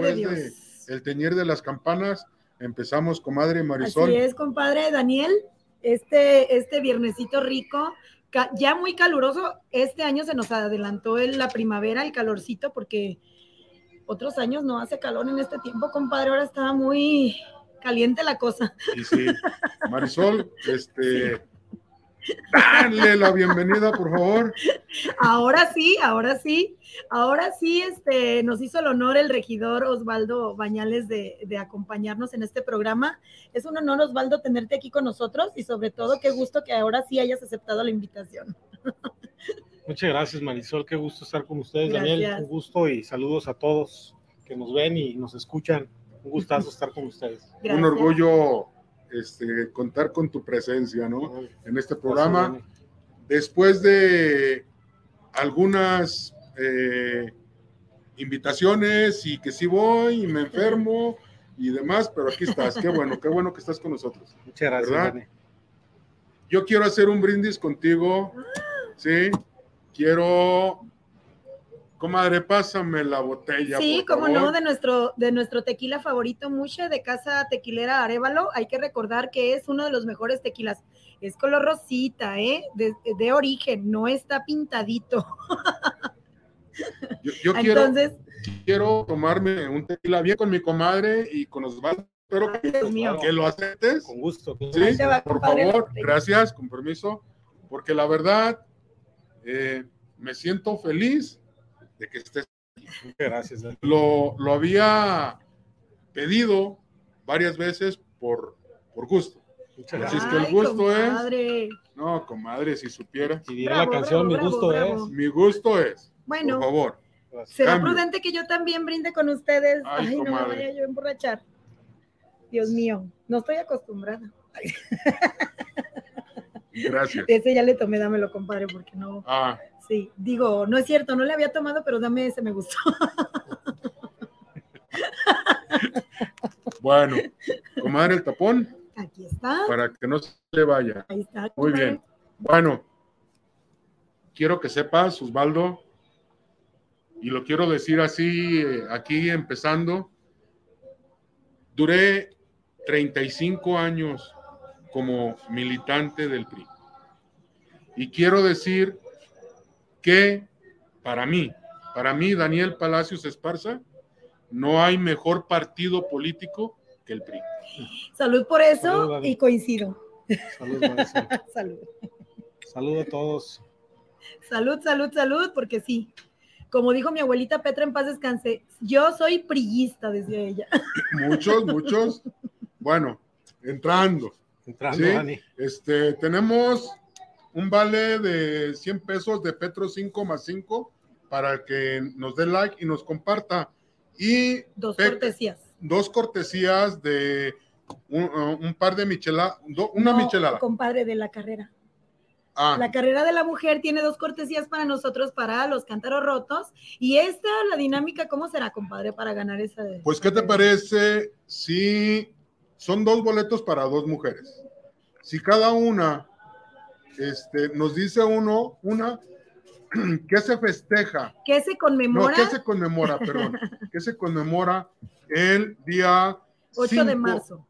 después de de, Dios. el teñir de las campanas, empezamos, comadre Marisol. Así es, compadre Daniel. Este, este viernesito rico, ya muy caluroso. Este año se nos adelantó el- la primavera, el calorcito, porque otros años no hace calor en este tiempo, compadre. Ahora está muy caliente la cosa. Y sí, Marisol, este, dale la bienvenida, por favor. Ahora sí, ahora sí, ahora sí, este, nos hizo el honor el regidor Osvaldo Bañales de, de acompañarnos en este programa. Es un honor, Osvaldo, tenerte aquí con nosotros y sobre todo qué gusto que ahora sí hayas aceptado la invitación. Muchas gracias, Marisol. Qué gusto estar con ustedes, Daniel. Un gusto y saludos a todos que nos ven y nos escuchan. Un gustazo estar con ustedes. Un orgullo este, contar con tu presencia, ¿no? En este programa. Después de algunas eh, invitaciones y que sí voy y me enfermo y demás, pero aquí estás. Qué bueno, qué bueno que estás con nosotros. Muchas gracias, ¿Verdad? Dani. Yo quiero hacer un brindis contigo, ¿sí? Quiero, comadre, pásame la botella. Sí, por como no, favor. de nuestro, de nuestro tequila favorito, Mushe, de Casa Tequilera Arevalo. Hay que recordar que es uno de los mejores tequilas. Es color rosita, ¿eh? De, de origen, no está pintadito. Yo, yo quiero, Entonces, quiero tomarme un tequila bien con mi comadre y con Osvaldo. Espero que, que lo aceptes. Con gusto. Sí, Ahí te va, por favor, gracias, con permiso, porque la verdad eh, me siento feliz de que estés. Muchas gracias. Lo, lo había pedido varias veces por, por gusto. Muchas Así gracias. es que el ay, gusto es-. No, comadre, si supiera. Y diré Bravo, la canción, bravo, mi gusto bravo. es. Mi gusto es, Bueno, por favor. Será cambio. prudente que yo también brinde con ustedes. Ay, Ay, no me vaya yo a emborrachar. Dios mío, no estoy acostumbrada. Gracias. Ese ya le tomé, dámelo, compadre, porque no. Ah, Sí, digo, no es cierto, no le había tomado, pero dame ese, me gustó. bueno, comadre, el tapón Aquí está. para que no se le vaya. Ahí está. Muy bien. Bueno, quiero que sepas, Osvaldo, y lo quiero decir así, eh, aquí empezando, duré 35 años como militante del PRI. Y quiero decir que para mí, para mí, Daniel Palacios Esparza, no hay mejor partido político que el PRI. Salud por eso Salud, y coincido. Salud. Salud. Salud a todos. Salud, salud, salud, porque sí. Como dijo mi abuelita Petra en paz descanse, yo soy priista, decía ella. Muchos, muchos. Bueno, entrando. Entrando, Sí. Dani. Este, tenemos un vale de 100 pesos de Petro 5 más 5 para que nos dé like y nos comparta. Y Dos Pe- cortesías. dos cortesías de un, uh, un par de micheladas, una No, michelada. Compadre de la carrera. Ah, La carrera de la mujer tiene dos cortesías para nosotros, para los cántaros rotos. Y esta, la dinámica, ¿cómo será, compadre, para ganar esa? de- pues, ¿qué te parece si son dos boletos para dos mujeres? Si cada una este, nos dice uno, una, ¿qué se festeja? ¿Qué se No, conmemora? ¿qué se conmemora? Perdón. ¿Qué se conmemora el día 8 de marzo.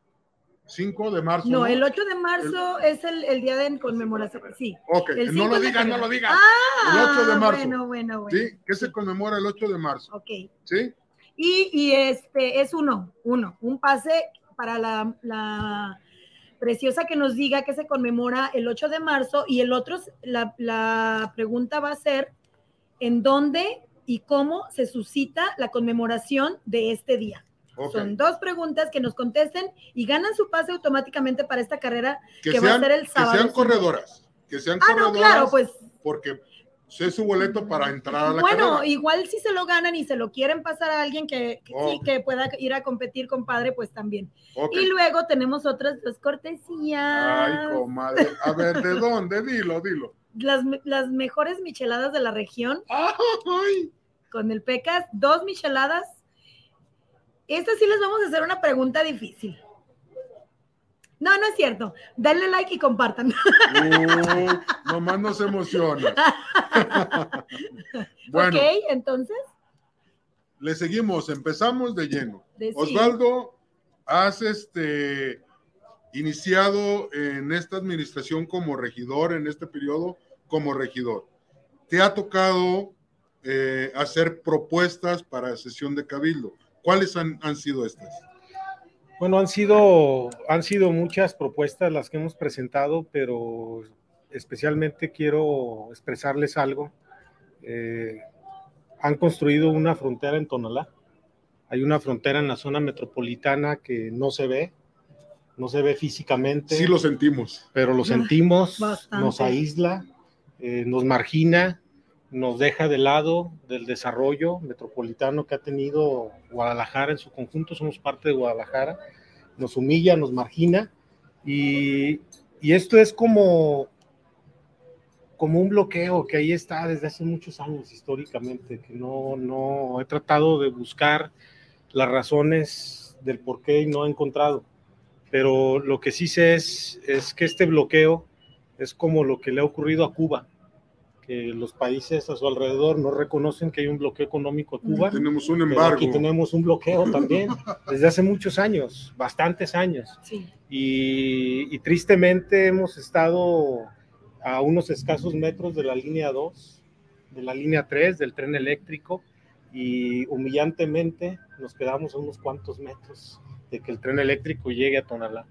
5 de marzo? No, el 8 de marzo es el, el día de conmemoración. Sí. Ok, el no lo digas, no lo digas. Ah, el 8 de marzo. Bueno, bueno, bueno. ¿Sí? ¿Qué se conmemora el 8 de marzo? Ok. ¿Sí? Y, y este es uno, uno, un pase para la, la preciosa que nos diga que se conmemora el 8 de marzo y el otro, la, la pregunta va a ser en dónde y cómo se suscita la conmemoración de este día. Son dos preguntas que nos contesten y ganan su pase automáticamente para esta carrera Que, que va a sean, ser el que sábado sean cinco. corredoras. Que sean Ah, no, corredoras. claro, pues Porque es su boleto para entrar a la bueno, carrera. igual si se lo ganan y se lo quieren pasar a alguien que, que sí, Ok. que pueda ir a competir, compadre, pues también. Y luego tenemos otras dos cortesías. Ay, comadre. A ver, ¿de dónde? Dilo, dilo. las, las mejores micheladas de la región Ay, con el Pecas, dos micheladas. Estas sí les vamos a hacer una pregunta difícil. No, no es cierto. Denle like y compartan. Uy, nomás nos emociona. bueno, ok, entonces, le seguimos, empezamos de lleno. De sí. Osvaldo, has este, iniciado en esta administración como regidor, en este periodo como regidor. Te ha tocado eh, hacer propuestas para sesión de cabildo. ¿Cuáles han, han sido estas? Bueno, han sido, han sido muchas propuestas las que hemos presentado, pero especialmente quiero expresarles algo. Eh, han construido una frontera en Tonalá. Hay una frontera en la zona metropolitana que no se ve, no se ve físicamente. Sí lo sentimos. Pero lo sentimos, Bastante. nos aísla, eh, nos margina, nos deja de lado del desarrollo metropolitano que ha tenido Guadalajara en su conjunto, somos parte de Guadalajara, nos humilla, nos margina. Y, y esto es como, como un bloqueo que ahí está desde hace muchos años históricamente, que no, no he tratado de buscar las razones del por qué y no he encontrado. Pero lo que sí sé es, es que este bloqueo es como lo que le ha ocurrido a Cuba, que los países a su alrededor no reconocen que hay un bloqueo económico a Cuba. Tenemos un embargo. Aquí tenemos un bloqueo también desde hace muchos años, bastantes años. Sí. Y, y tristemente hemos estado a unos escasos metros de la línea 2, de la línea 3, del tren eléctrico, y humillantemente nos quedamos a unos cuantos metros de que el tren eléctrico llegue a Tonalá.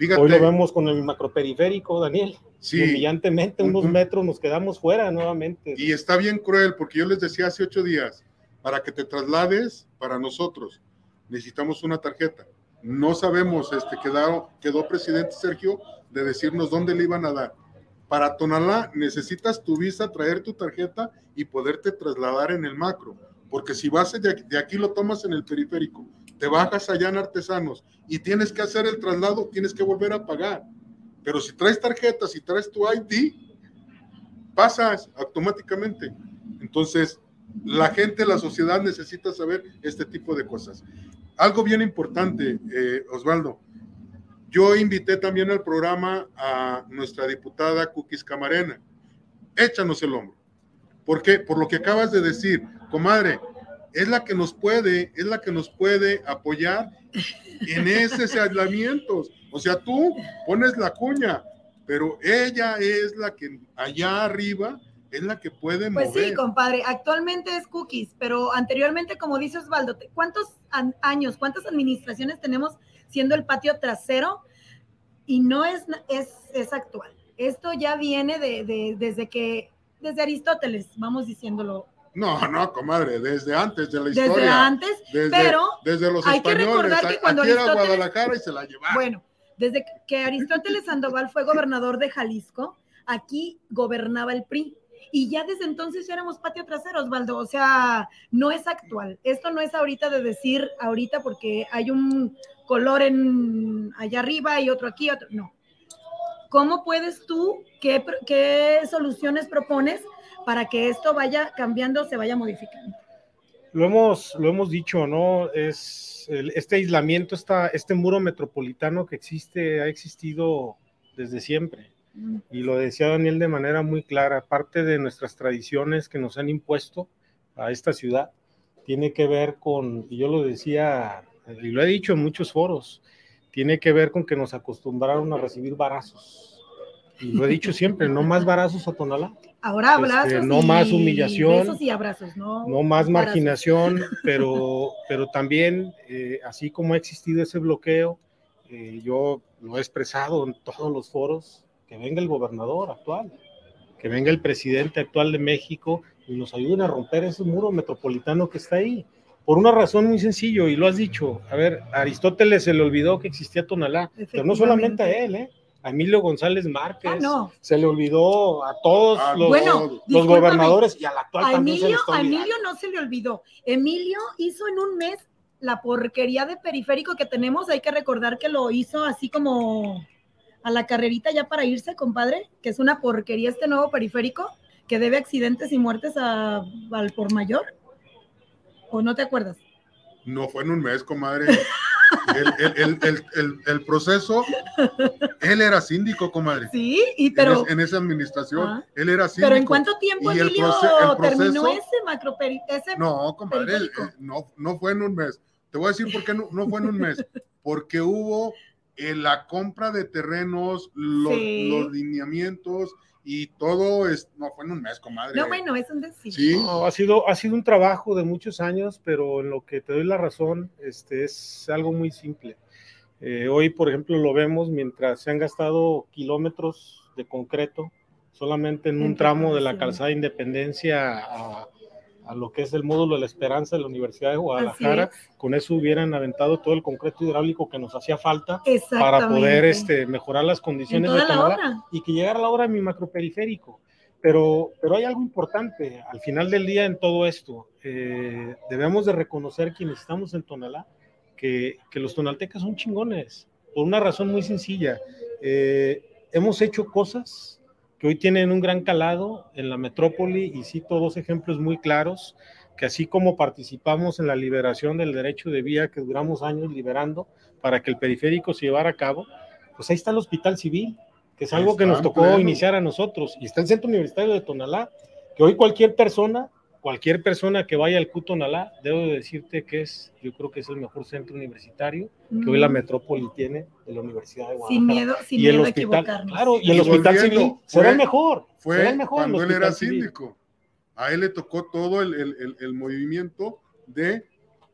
Fíjate, Hoy lo vemos con el macroperiférico, Daniel. sí, Humillantemente, unos metros nos quedamos fuera nuevamente. y está bien cruel porque yo les decía hace ocho días, para que te traslades para nosotros, necesitamos una tarjeta. No sabemos, este, quedó, quedó presidente Sergio de decirnos dónde le iban a dar. Para Tonalá necesitas tu visa, traer tu tarjeta y poderte trasladar en el macro. Porque si vas de aquí, de aquí lo tomas en el periférico, te bajas allá en Artesanos y tienes que hacer el traslado, tienes que volver a pagar. Pero si traes tarjeta, si traes tu ID, pasas automáticamente. Entonces, la gente, la sociedad necesita saber este tipo de cosas. Algo bien importante, eh, Osvaldo. Yo invité también al programa a nuestra diputada Cookies Camarena. Échanos el hombro. ¿Por qué? Por lo que acabas de decir, comadre, es la que nos puede, es la que nos puede apoyar en esos aislamientos. O sea, tú pones la cuña, pero ella es la que allá arriba es la que puede Pues mover. sí, compadre, actualmente es cookies, pero anteriormente, como dice Osvaldo, ¿cuántos años, cuántas administraciones tenemos siendo el patio trasero? Y no es, es, es actual. Esto ya viene de, de- desde que, desde Aristóteles, vamos diciéndolo, No, no, comadre, desde antes de la desde historia. antes, desde, pero desde los hay que recordar que cuando aquí era Aristóteles- Guadalajara y se la llevaron. bueno, desde que Aristóteles Sandoval fue gobernador de Jalisco, aquí gobernaba el PRI. Y ya desde entonces ya éramos patio trasero, Osvaldo. O sea, no es actual. Esto no es ahorita de decir ahorita porque hay un color en allá arriba y otro aquí, otro. No. ¿Cómo puedes tú, qué, qué soluciones propones para que esto vaya cambiando, se vaya modificando? Lo hemos, lo hemos dicho, ¿no? Es el- este aislamiento, esta, este muro metropolitano que existe, ha existido desde siempre. Y lo decía Daniel de manera muy clara, parte de nuestras tradiciones que nos han impuesto a esta ciudad tiene que ver con, y yo lo decía, y lo he dicho en muchos foros, tiene que ver con que nos acostumbraron a recibir barazos. Y lo he dicho siempre, no más barazos a Tonalá, Ahora abrazos. Este, no y más humillación, Besos y abrazos, ¿no? no más abrazos. marginación, pero, pero también, eh, así como ha existido ese bloqueo, eh, yo lo he expresado en todos los foros, que venga el gobernador actual, que venga el presidente actual de México y nos ayuden a romper ese muro metropolitano que está ahí. Por una razón muy sencilla, y lo has dicho, a ver, a Aristóteles se le olvidó que existía Tonalá, pero no solamente a él, ¿eh? A Emilio González Márquez, Ah, no. se le olvidó a todos Ah, los, Bueno, los discúlpame, gobernadores y al actual A también Emilio, está a. Emilio no se le olvidó. Emilio hizo en un mes la porquería de periférico que tenemos. Hay que recordar que lo hizo así como a la carrerita ya para irse, compadre, que es una porquería este nuevo periférico que debe accidentes y muertes a- al por mayor. ¿O no te acuerdas? No fue en un mes, comadre. El, proceso, él era síndico, comadre. Sí, y pero. En, esa administración, ah. él era síndico. Pero ¿en cuánto tiempo, Emilio, terminó ese macroperi No, comadre, eh, no, no fue en un mes. Te voy a decir por qué no, no fue en un mes. Porque hubo en la compra de terrenos, los, los lineamientos y todo es, no fue en un mes, comadre. No, bueno, es un decir. Sí. ha, sido, ha sido un trabajo de muchos años, pero en lo que te doy la razón, este, es algo muy simple. Eh, hoy, por ejemplo, lo vemos mientras se han gastado kilómetros de concreto solamente en un tramo de la calzada Independencia a, a lo que es el módulo de la esperanza de la Universidad de Guadalajara. Con eso hubieran aventado todo el concreto hidráulico que nos hacía falta para poder este, mejorar las condiciones de Tonalá y que llegara la hora de mi macroperiférico. Pero, pero hay algo importante, al final del día en todo esto, eh, debemos de reconocer quienes estamos en Tonalá, que, que, los tonaltecas son chingones, por una razón muy sencilla. Eh, hemos hecho cosas que hoy tienen un gran calado en la metrópoli y cito dos ejemplos muy claros, que así como participamos en la liberación del derecho de vía que duramos años liberando para que el periférico se llevara a cabo, pues ahí está el Hospital Civil, que es algo que nos tocó iniciar a nosotros, y está el Centro Universitario de Tonalá, que hoy cualquier persona cualquier persona que vaya al Cutonalá, debo de decirte que es, yo creo que es el mejor centro universitario que hoy la mm. metrópoli tiene de la Universidad de Guadalajara. Sin miedo, sin miedo a equivocarnos. Claro, y, el hospital civil será el mejor. Fue el mejor cuando él era síndico. A él le tocó todo el, el, el, movimiento de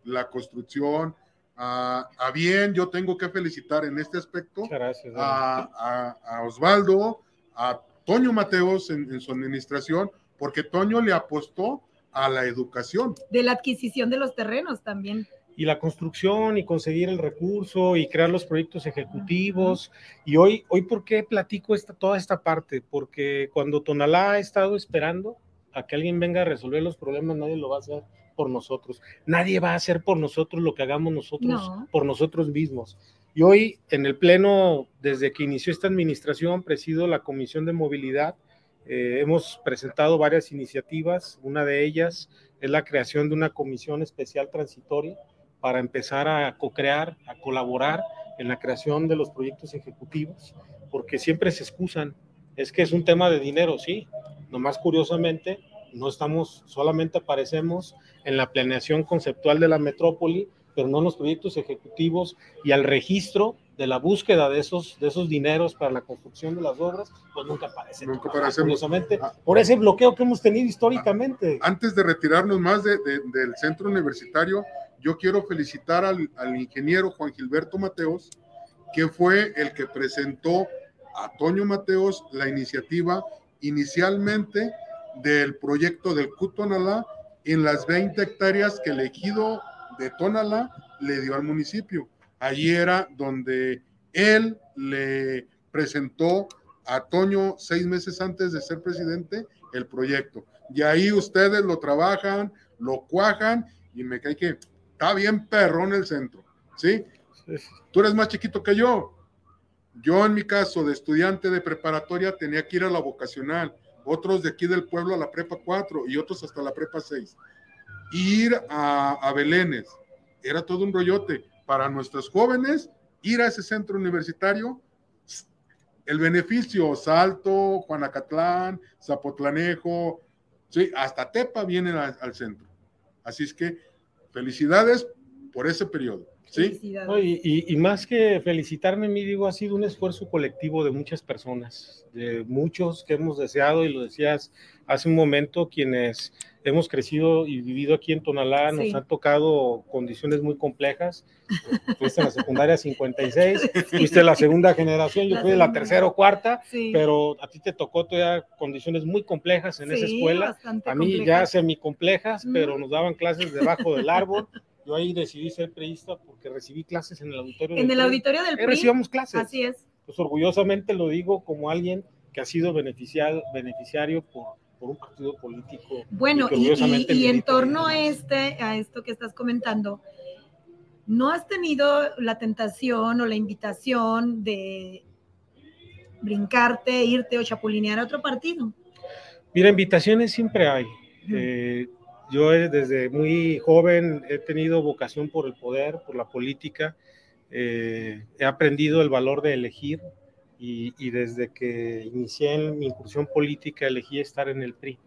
la construcción. A, a, bien, yo tengo que felicitar en este aspecto gracias, a, a, Osvaldo, a Toño Mateos en, en su administración, porque Toño le apostó a la educación. De la adquisición de los terrenos también. Y la construcción y conseguir el recurso y crear los proyectos ejecutivos. Y hoy, hoy ¿por qué platico esta, toda esta parte? Porque cuando Tonalá ha estado esperando a que alguien venga a resolver los problemas, nadie lo va a hacer por nosotros. Nadie va a hacer por nosotros lo que hagamos nosotros por nosotros mismos. Y hoy en el Pleno, desde que inició esta administración, presido la Comisión de Movilidad eh, hemos presentado varias iniciativas, una de ellas es la creación de una comisión especial transitoria para empezar a co-crear, a colaborar en la creación de los proyectos ejecutivos, porque siempre se excusan, es que es un tema de dinero, sí, nomás curiosamente no estamos, solamente aparecemos en la planeación conceptual de la metrópoli, pero no en los proyectos ejecutivos y al registro de la búsqueda de esos, de esos dineros para la construcción de las obras, pues nunca aparece. Nunca aparecemos. Ah, por ese bloqueo que hemos tenido históricamente. Antes de retirarnos más de, del centro universitario, yo quiero felicitar al, al, ingeniero Juan Gilberto Mateos, que fue el que presentó a Toño Mateos la iniciativa inicialmente del proyecto del Cutonalá en las 20 hectáreas que el ejido de Tonalá le dio al municipio Allí era donde él le presentó a Toño seis meses antes de ser presidente el proyecto. Y ahí ustedes lo trabajan, lo cuajan y me cae que está bien perrón el centro, ¿sí? Tú eres más chiquito que yo. Yo en mi caso de estudiante de preparatoria tenía que ir a la vocacional, otros de aquí del pueblo a la prepa 4 y otros hasta la prepa 6. Ir a, a Belénes, era todo un rollote para nuestros jóvenes ir a ese centro universitario. El beneficio, Salto, Juanacatlán, Zapotlanejo, sí, hasta Tepa vienen al centro. Así es que felicidades por ese periodo. ¿sí? Y, y, más que felicitarme, mi digo, ha sido un esfuerzo colectivo de muchas personas, de muchos que hemos deseado, y lo decías hace un momento, quienes hemos crecido y vivido aquí en Tonalá, nos han tocado condiciones muy complejas. Fuiste en la secundaria 56, fuiste la segunda generación, yo fui de la tercera o cuarta, pero a ti te tocó todavía condiciones muy complejas en esa escuela. A mí ya semi complejas, pero nos daban clases debajo del árbol. Yo ahí decidí ser priista porque recibí clases en el auditorio. En el auditorio del PRI. recibimos clases. Así es. Pues orgullosamente lo digo como alguien que ha sido beneficiado, beneficiario por por un partido político. Bueno, y, en torno a, este, a esto que estás comentando, ¿no has tenido la tentación o la invitación de brincarte, irte o chapulinear a otro partido? Mira, invitaciones siempre hay. Eh, yo desde muy joven he tenido vocación por el poder, por la política. eh, he aprendido el valor de elegir y, y, desde que inicié en mi incursión política elegí estar en el PRI,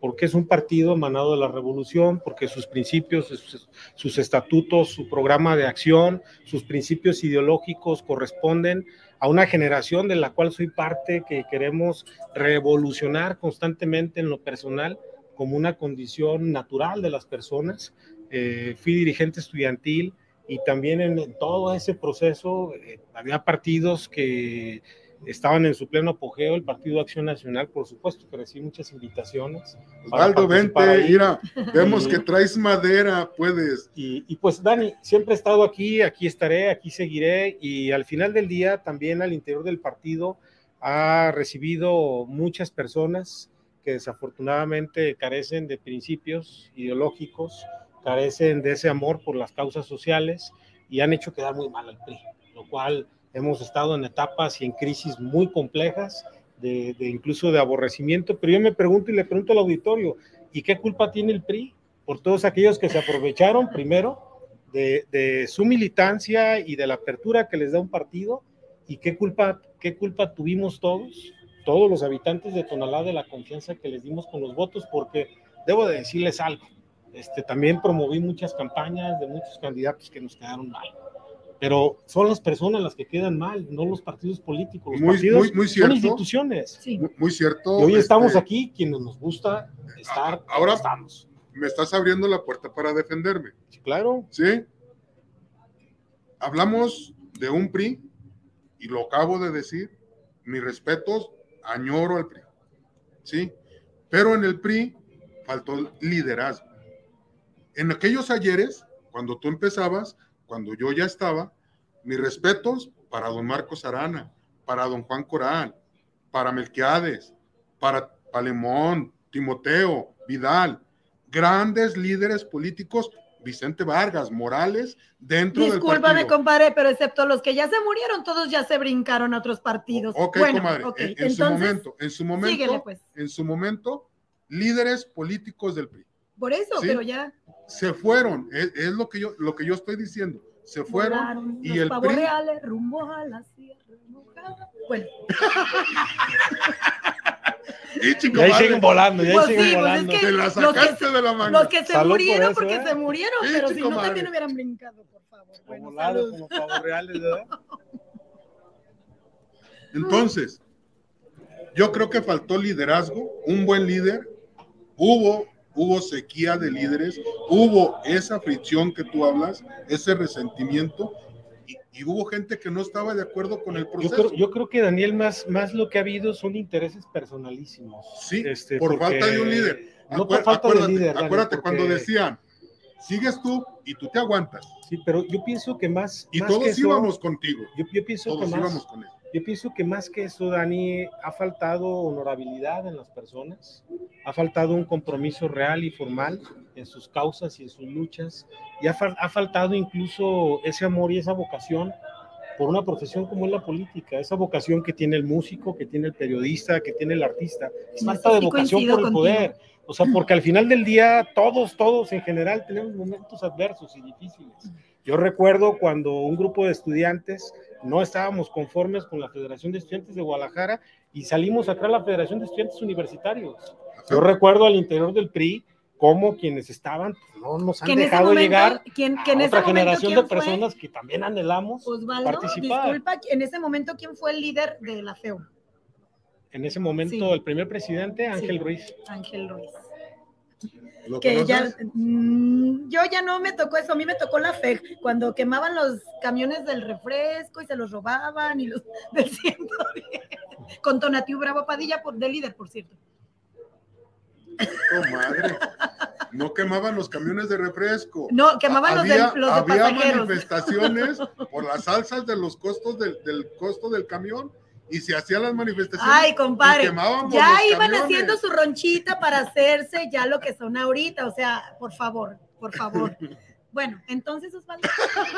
porque es un partido emanado de la revolución, porque sus principios, sus, sus estatutos, su programa de acción, sus principios ideológicos corresponden a una generación de la cual soy parte, que queremos revolucionar constantemente en lo personal como una condición natural de las personas. Eh, fui dirigente estudiantil, y también en, todo ese proceso eh, había partidos que estaban en su pleno apogeo, el Partido Acción Nacional, por supuesto, que recibí muchas invitaciones. Osvaldo, vente, mira, vemos que traes madera, puedes. Y, y, pues Dani, siempre he estado aquí, aquí estaré, aquí seguiré, y al final del día también al interior del partido ha recibido muchas personas que desafortunadamente carecen de principios ideológicos, carecen de ese amor por las causas sociales y han hecho quedar muy mal al PRI, lo cual hemos estado en etapas y en crisis muy complejas, de, incluso de aborrecimiento, pero yo me pregunto y le pregunto al auditorio, ¿y qué culpa tiene el PRI por todos aquellos que se aprovecharon primero de, de, su militancia y de la apertura que les da un partido? ¿Y qué culpa, qué culpa tuvimos todos, todos los habitantes de Tonalá, de la confianza que les dimos con los votos? Porque debo de decirles algo, este, también promoví muchas campañas de muchos candidatos que nos quedaron mal. Pero son las personas las que quedan mal, no los partidos políticos. Los muy, partidos muy, muy cierto, son instituciones. Sí. Muy, muy, cierto. Y hoy este, estamos aquí, quienes nos gusta estar. Ahora estamos. me estás abriendo la puerta para defenderme. Sí, claro. Sí. Hablamos de un PRI y lo acabo de decir. Mis respetos, añoro al PRI. Sí. Pero en el PRI faltó liderazgo en aquellos ayeres, cuando tú empezabas, cuando yo ya estaba, mis respetos para don Marcos Arana, para don Juan Coral, para Melquiades, para Palemón, Timoteo, Vidal, grandes líderes políticos, Vicente Vargas, Morales, dentro Discúlpame, del partido. compadre, pero excepto los que ya se murieron, todos ya se brincaron a otros partidos. Ok, bueno, comadre, en, en entonces, su momento, en su momento, síguele, pues. en su momento, líderes políticos del PRI. Por eso, Sí. pero ya Se fueron, es, es lo, que yo, lo que yo estoy diciendo. Se fueron volaron y el PRI reales rumbo a la sierra mojada. Bueno, Y chico, ahí siguen volando, y ahí Pues siguen sí, pues es volando. que- te la los que sacaste de la manga. los que se Salud por murieron eso, porque ¿eh? se murieron, Sí, pero si no madre. también hubieran brincado, por favor. Como Bueno, volado, como pavos reales, ¿verdad? Entonces, yo creo que faltó liderazgo, un buen líder. Hubo, hubo sequía de líderes, hubo esa fricción que tú hablas, ese resentimiento, y, y hubo gente que no estaba de acuerdo con el Yo proceso. creo, yo creo que Daniel, más, más lo que ha habido son intereses personalísimos. Sí, Este, por falta de un líder. No Acuer- por falta de acuérdate, líder. Acuérdate porque- cuando decían, sigues tú y tú te aguantas. Sí, pero yo pienso que más. Y más todos que eso, íbamos contigo. Yo, yo pienso Todos que más, íbamos con él. Yo pienso que más que eso, Dani, ha faltado honorabilidad en las personas, ha faltado un compromiso real y formal en sus causas y en sus luchas, y ha, ha faltado incluso ese amor y esa vocación por una profesión como es la política, esa vocación que tiene el músico, que tiene el periodista, que tiene el artista, es falta de vocación por el contigo. poder. O sea, porque al final del día, todos, todos en general tenemos momentos adversos y difíciles. Yo recuerdo cuando un grupo de estudiantes no estábamos conformes con la Federación de Estudiantes de Guadalajara y salimos a crear la Federación de Estudiantes Universitarios. Yo recuerdo al interior del PRI cómo quienes estaban pues, no nos han dejado momento, llegar ¿quién, a que en ese otra momento, generación ¿quién de fue? personas que también anhelamos Osvaldo, participar. disculpa, en ese momento, ¿quién fue el líder de la FEU? En ese momento, Sí. el primer presidente, Ángel Sí. Ruiz. Ángel Ruiz. ¿Lo Que ya, mm, yo ya no me tocó eso, a mí me tocó la FEG, cuando quemaban los camiones del refresco y se los robaban y los del 110, con Tonatiu Bravo Padilla por, de líder, por cierto. Oh, madre. No quemaban los camiones de refresco. No, quemaban los de, había, los de había pasajeros. manifestaciones por las alzas de los costos del, del costo del camión y se hacían las manifestaciones. Ay, y compadre, ya iban camiones. haciendo su ronchita para hacerse ya lo que son ahorita, o sea, por favor, por favor. Bueno, entonces Osvaldo,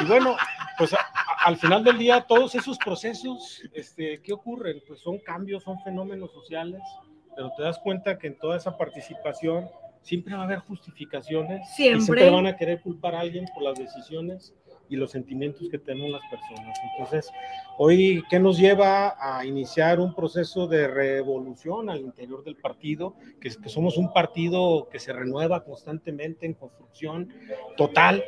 Y bueno, pues a- a- al final del día, todos esos procesos, este, ¿qué ocurren? Pues son cambios, son fenómenos sociales, pero te das cuenta que en toda esa participación siempre va a haber justificaciones. y Siempre. siempre van a querer culpar a alguien por las decisiones. Y los sentimientos que tenemos las personas. Entonces, hoy, ¿qué nos lleva a iniciar un proceso de revolución al interior del partido? Que, que somos un partido que se renueva constantemente en construcción total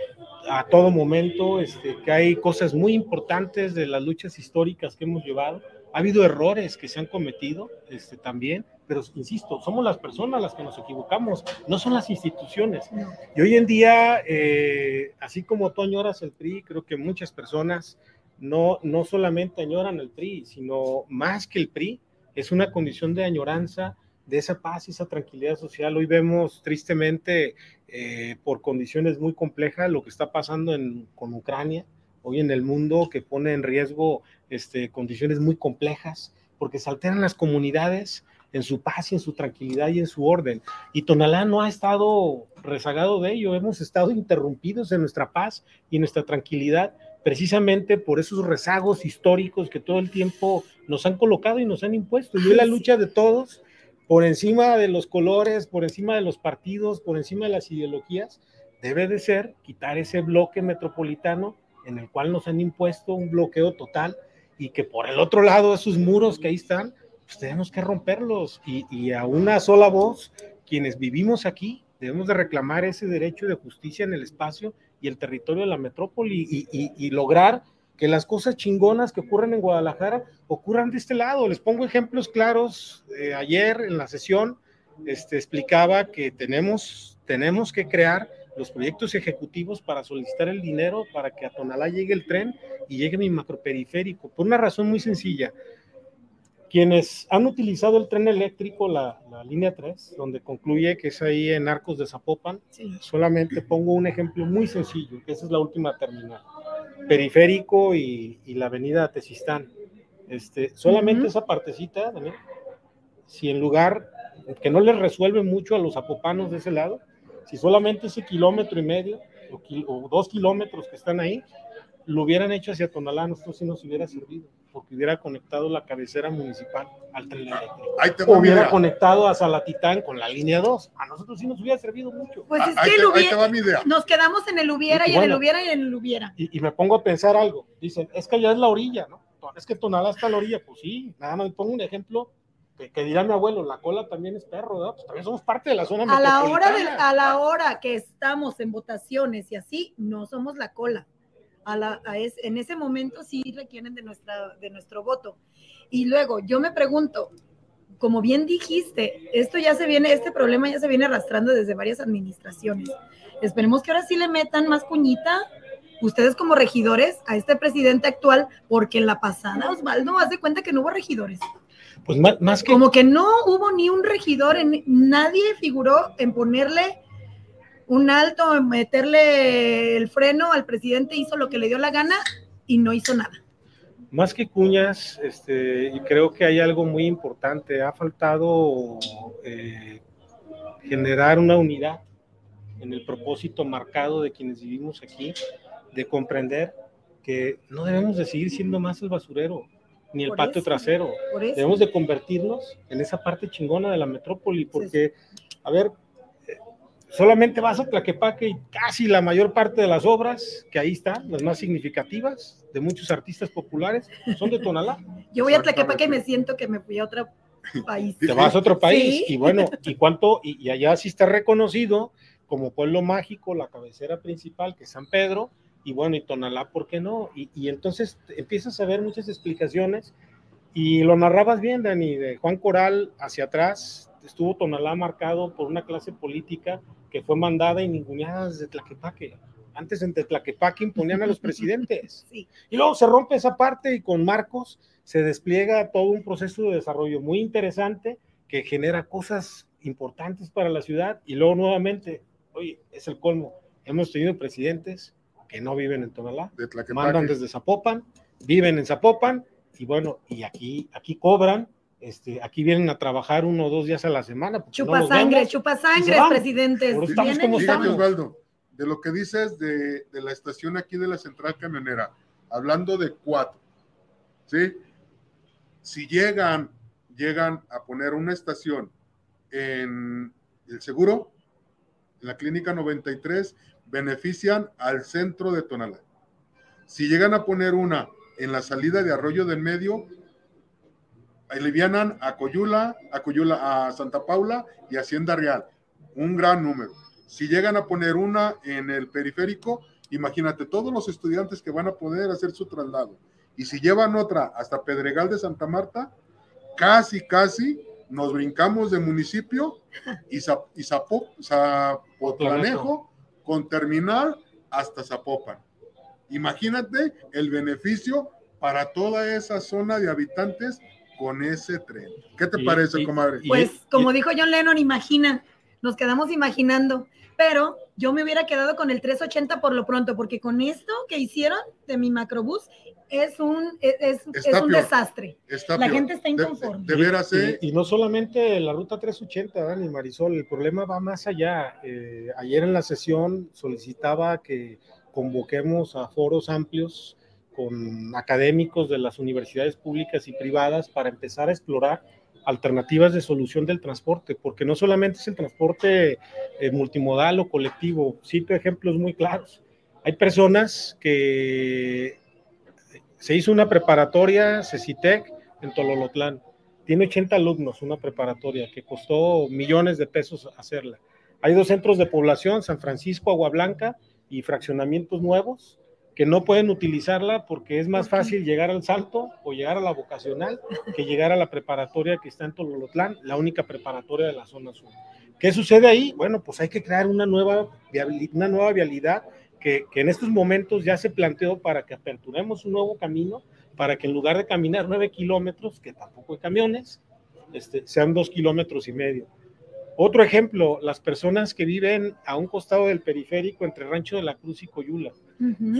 a todo momento, este, que hay cosas muy importantes de las luchas históricas que hemos llevado. Ha habido errores que se han cometido este, también, pero insisto, somos las personas las que nos equivocamos, no son las instituciones. Y hoy en día, eh, así como tú añoras el PRI, creo que muchas personas no, no solamente añoran el PRI, sino más que el PRI, es una condición de añoranza de esa paz y esa tranquilidad social. Hoy vemos tristemente, eh, por condiciones muy complejas, lo que está pasando en, con Ucrania, hoy en el mundo, que pone en riesgo este, condiciones muy complejas, porque se alteran las comunidades, en su paz y en su tranquilidad y en su orden. Y Tonalá no ha estado rezagado de ello, hemos estado interrumpidos en nuestra paz y nuestra tranquilidad precisamente por esos rezagos históricos que todo el tiempo nos han colocado y nos han impuesto. Y hoy la lucha de todos, por encima de los colores, por encima de los partidos, por encima de las ideologías, debe de ser quitar ese bloque metropolitano en el cual nos han impuesto un bloqueo total y que por el otro lado esos muros que ahí están, pues tenemos que romperlos y, a una sola voz, quienes vivimos aquí, debemos de reclamar ese derecho de justicia en el espacio y el territorio de la metrópoli y, lograr que las cosas chingonas que ocurren en Guadalajara ocurran de este lado. Les pongo ejemplos claros. Eh, ayer en la sesión este, explicaba que tenemos, tenemos que crear los proyectos ejecutivos para solicitar el dinero para que a Tonalá llegue el tren y llegue mi macroperiférico, por una razón muy sencilla. Quienes han utilizado el tren eléctrico, la, línea 3, donde concluye que es ahí en Arcos de Zapopan, solamente pongo un ejemplo muy sencillo, que esa es la última terminal, periférico y, la avenida Tesistán. Este, solamente esa partecita, si en lugar que no les resuelve mucho a los zapopanos de ese lado, si solamente ese kilómetro y medio o, dos kilómetros que están ahí, lo hubieran hecho hacia Tonalá, nosotros sí nos hubiera servido porque hubiera conectado la cabecera municipal al tren eléctrico. hubiera conectado a Salatitán con la línea 2. A nosotros sí nos hubiera servido mucho. Pues es que nos quedamos en el hubiera y, en el hubiera y en el hubiera. Y, me pongo a pensar algo. Dicen, es que ya es la orilla, ¿no? Es que Tonalá está a la orilla. Pues sí, nada más pongo un ejemplo que, dirá mi abuelo, la cola también es perro, ¿no? Pues también somos parte de la zona a la hora A la hora que estamos en votaciones y así, no somos la cola en ese momento sí requieren de, nuestra, de nuestro voto. Y luego yo me pregunto, como bien dijiste, esto ya se viene, este problema ya se viene arrastrando desde varias administraciones. Esperemos que ahora sí le metan más cuñita ustedes como regidores a este presidente actual, porque en la pasada Osvaldo hace cuenta que no hubo regidores. Pues más, más que... Como que no hubo ni un regidor, en, nadie figuró en ponerle un alto, meterle el freno al presidente, hizo lo que le dio la gana y no hizo nada. Más que cuñas, este, y creo que hay algo muy importante, ha faltado eh, generar una unidad en el propósito marcado de quienes vivimos aquí, de comprender que no debemos de seguir siendo más el basurero, ni el patio trasero. Debemos de convertirnos en esa parte chingona de la metrópoli, porque, a ver, Solamente vas a Tlaquepaque y casi la mayor parte de las obras que ahí están, las más significativas de muchos artistas populares, son de Tonalá. Yo voy a Tlaquepaque y me siento que me fui a otro país. Te vas a otro país y bueno, y cuánto, y, allá sí está reconocido como pueblo mágico, la cabecera principal, que es San Pedro, y bueno, y Tonalá, ¿por qué no? Y, y entonces empiezas a ver muchas explicaciones y lo narrabas bien, Dani, de Juan Coral hacia atrás, estuvo Tonalá marcado por una clase política que fue mandada y ninguneada desde Tlaquepaque. Antes en Tlaquepaque imponían a los presidentes. Y luego se rompe esa parte y con Marcos se despliega todo un proceso de desarrollo muy interesante que genera cosas importantes para la ciudad y luego nuevamente, oye, es el colmo. Hemos tenido presidentes que no viven en Tonalá, mandan desde Zapopan, viven en Zapopan y bueno, y aquí, aquí cobran este, aquí vienen a trabajar uno o dos días a la semana. Chupa sangre, chupa sangre, presidentes. Fíjate, Osvaldo, de lo que dices de, la estación aquí de la central camionera, hablando de cuatro, ¿sí? Si llegan, llegan a poner una estación en el seguro, en la clínica 93, benefician al centro de Tonalá. Si llegan a poner una en la salida de Arroyo del Medio, alivianan a Coyula, a Coyula, a Santa Paula y Hacienda Real. Un gran número. Si llegan a poner una en el periférico, imagínate todos los estudiantes que van a poder hacer su traslado. Y si llevan otra hasta Pedregal de Santa Marta, casi, casi nos brincamos de municipio y, y Zapotlanejo con terminal hasta Zapopan. Imagínate el beneficio para toda esa zona de habitantes con ese tren. ¿Qué te parece, comadre? Pues como dijo John Lennon, imagina, nos quedamos imaginando, pero yo me hubiera quedado con el 380 por lo pronto, porque con esto que hicieron de mi macrobús es un, es, un desastre. la gente está inconforme. De, y, no solamente la ruta 380, Dani Marisol, el problema va más allá. Eh, ayer en la sesión solicitaba que convoquemos a foros amplios con académicos de las universidades públicas y privadas para empezar a explorar alternativas de solución del transporte, porque no solamente es el transporte eh, multimodal o colectivo, cito ejemplos muy claros. Hay personas que se hizo una preparatoria, CECITEC, en Tololotlán. Tiene 80 alumnos, una preparatoria que costó millones de pesos hacerla. Hay dos centros de población, San Francisco, Agua Blanca y fraccionamientos nuevos, que no pueden utilizarla porque es más fácil llegar al salto o llegar a la vocacional que llegar a la preparatoria que está en Tololotlán, la única preparatoria de la zona sur. ¿Qué sucede ahí? Bueno, pues hay que crear una nueva, una nueva vialidad que, que en estos momentos ya se planteó para que aperturemos un nuevo camino, para que en lugar de caminar nueve kilómetros, que tampoco hay camiones, este, sean dos kilómetros y medio. Otro ejemplo, las personas que viven a un costado del periférico entre Rancho de la Cruz y Coyula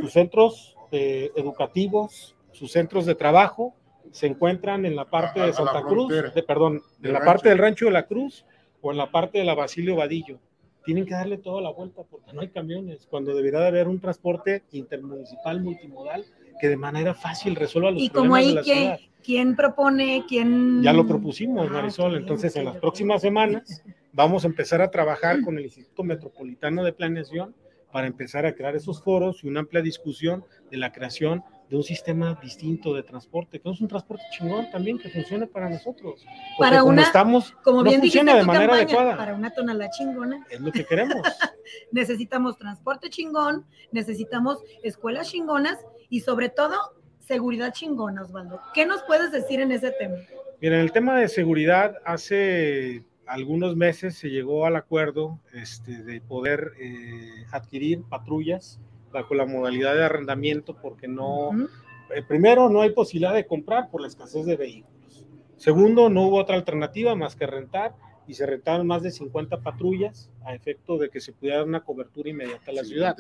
sus centros eh, educativos, sus centros de trabajo se encuentran en la parte de Santa Cruz, de, perdón, en la parte del Rancho de la Cruz o en la parte de la Basilio Vadillo. Tienen que darle toda la vuelta porque no hay camiones, cuando debería de haber un transporte intermunicipal multimodal que de manera fácil resuelva los ¿Y problemas como ahí de ¿Quién propone? ¿Quién...? Ya lo propusimos, ah, Marisol. Entonces, en las próximas semanas vamos a empezar a trabajar con el Instituto Metropolitano de Planeación para empezar a crear esos foros y una amplia discusión de la creación de un sistema distinto de transporte, que es un transporte chingón también que funcione para nosotros. para una, estamos, como bien funciona de manera adecuada. Para una tonalá chingona. Es lo que queremos. necesitamos transporte chingón, necesitamos escuelas chingonas y sobre todo seguridad chingona, Osvaldo. ¿Qué nos puedes decir en ese tema? Mira, en el tema de seguridad, hace algunos meses se llegó al acuerdo este, de poder eh, adquirir patrullas bajo la modalidad de arrendamiento porque no, eh, primero no hay posibilidad de comprar por la escasez de vehículos. Segundo, no hubo otra alternativa más que rentar y se rentaron más de 50 patrullas a efecto de que se pudiera dar una cobertura inmediata a la ciudad.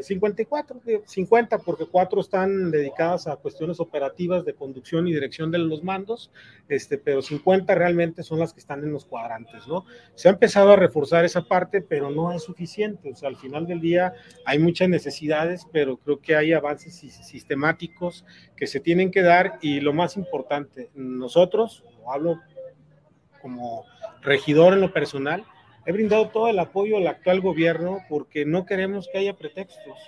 54, 50 eh, porque cuatro están dedicadas a cuestiones operativas de conducción y dirección de los mandos, este, pero 50 realmente son las que están en los cuadrantes, ¿no? Se ha empezado a reforzar esa parte, pero no es suficiente, o sea, al final del día hay muchas necesidades, pero creo que hay avances sistemáticos que se tienen que dar y lo más importante, nosotros, hablo como regidor en lo personal, he brindado todo el apoyo al actual gobierno porque no queremos que haya pretextos,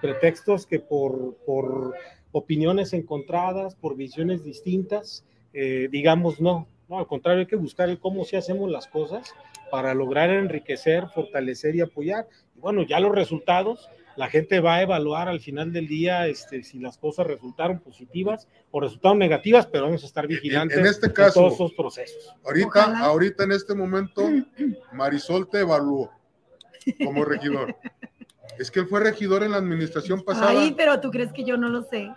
pretextos que por, por opiniones encontradas, por visiones distintas, eh, digamos no. No, al contrario, hay que buscar el cómo si hacemos las cosas para lograr enriquecer, fortalecer y apoyar. Y bueno, ya los resultados la gente va a evaluar al final del día este, si las cosas resultaron positivas o resultaron negativas, pero vamos a estar vigilantes en, este caso, todos esos procesos. Ahorita, ahorita en este momento, Marisol te evaluó como regidor. es que él fue regidor en la administración pasada. Ay, pero tú crees que yo no lo sé.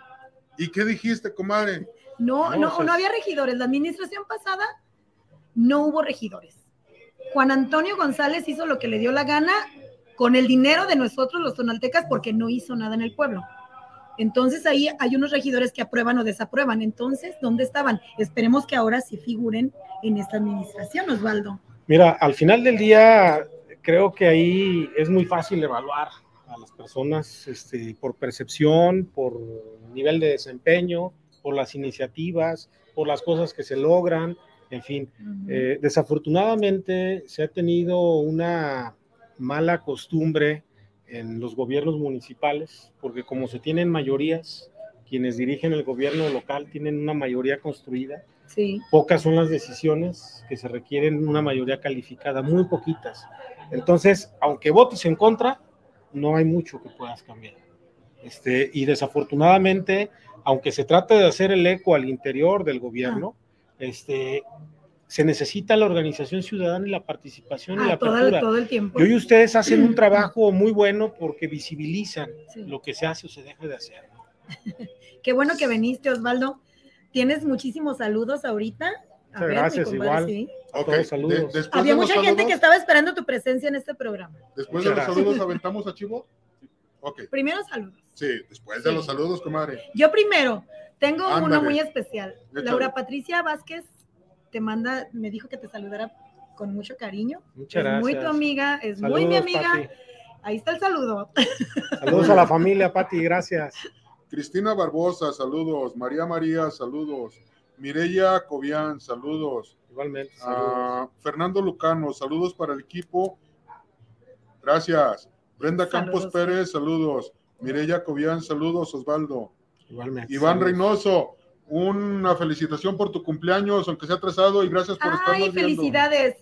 ¿Y qué dijiste, comadre? No, no, no, no había regidores. La administración pasada no hubo regidores. Juan Antonio González hizo lo que le dio la gana con el dinero de nosotros los tonaltecas porque no hizo nada en el pueblo. Entonces ahí hay unos regidores que aprueban o desaprueban. Entonces, ¿dónde estaban? Esperemos que ahora sí figuren en esta administración, Osvaldo. Mira, al final del día creo que ahí es muy fácil evaluar a las personas este, por percepción, por nivel de desempeño, por las iniciativas, por las cosas que se logran, en fin. Eh, desafortunadamente se ha tenido una mala costumbre en los gobiernos municipales, porque como se tienen mayorías, quienes dirigen el gobierno local tienen una mayoría construida, Sí. pocas son las decisiones que se requieren una mayoría calificada, muy poquitas. Entonces, aunque votes en contra, no hay mucho que puedas cambiar. Este, y desafortunadamente, aunque se trate de hacer el eco al interior del gobierno, este, se necesita la organización ciudadana y la participación y Ah, la todo, apertura. el, todo el tiempo. Y hoy ustedes hacen un trabajo muy bueno porque visibilizan Sí. lo que se hace o se deja de hacer. Qué bueno que viniste, Osvaldo. Tienes muchísimos saludos ahorita. A Muchas mi gracias, compadre, igual. sí. Ok, Todos saludos. de- Había mucha gente que estaba esperando tu presencia en este programa. Después de los saludos. ¿aventamos a Chivo? Primero saludos. sí, después de Sí. los saludos, comadre. Yo primero, tengo uno muy especial. Échale. Laura Patricia Vázquez te manda, me dijo que te saludara con mucho cariño. Muchas es muy tu gracias. amiga, es muy mi amiga. Pati. Ahí está el saludo. Saludos a la familia, Pati, gracias. Cristina Barbosa, saludos. María María, saludos. Mireya Cobian, saludos. Igualmente, saludos. Ah, Fernando Lucano, saludos para el equipo. Gracias. Brenda Campos Saludos. Pérez, saludos. Mireya Cobian, saludos. Osvaldo. Igualmente. Iván saludos. Reynoso, una felicitación por tu cumpleaños, aunque sea atrasado, y gracias por Ay, estarnos viendo. felicidades.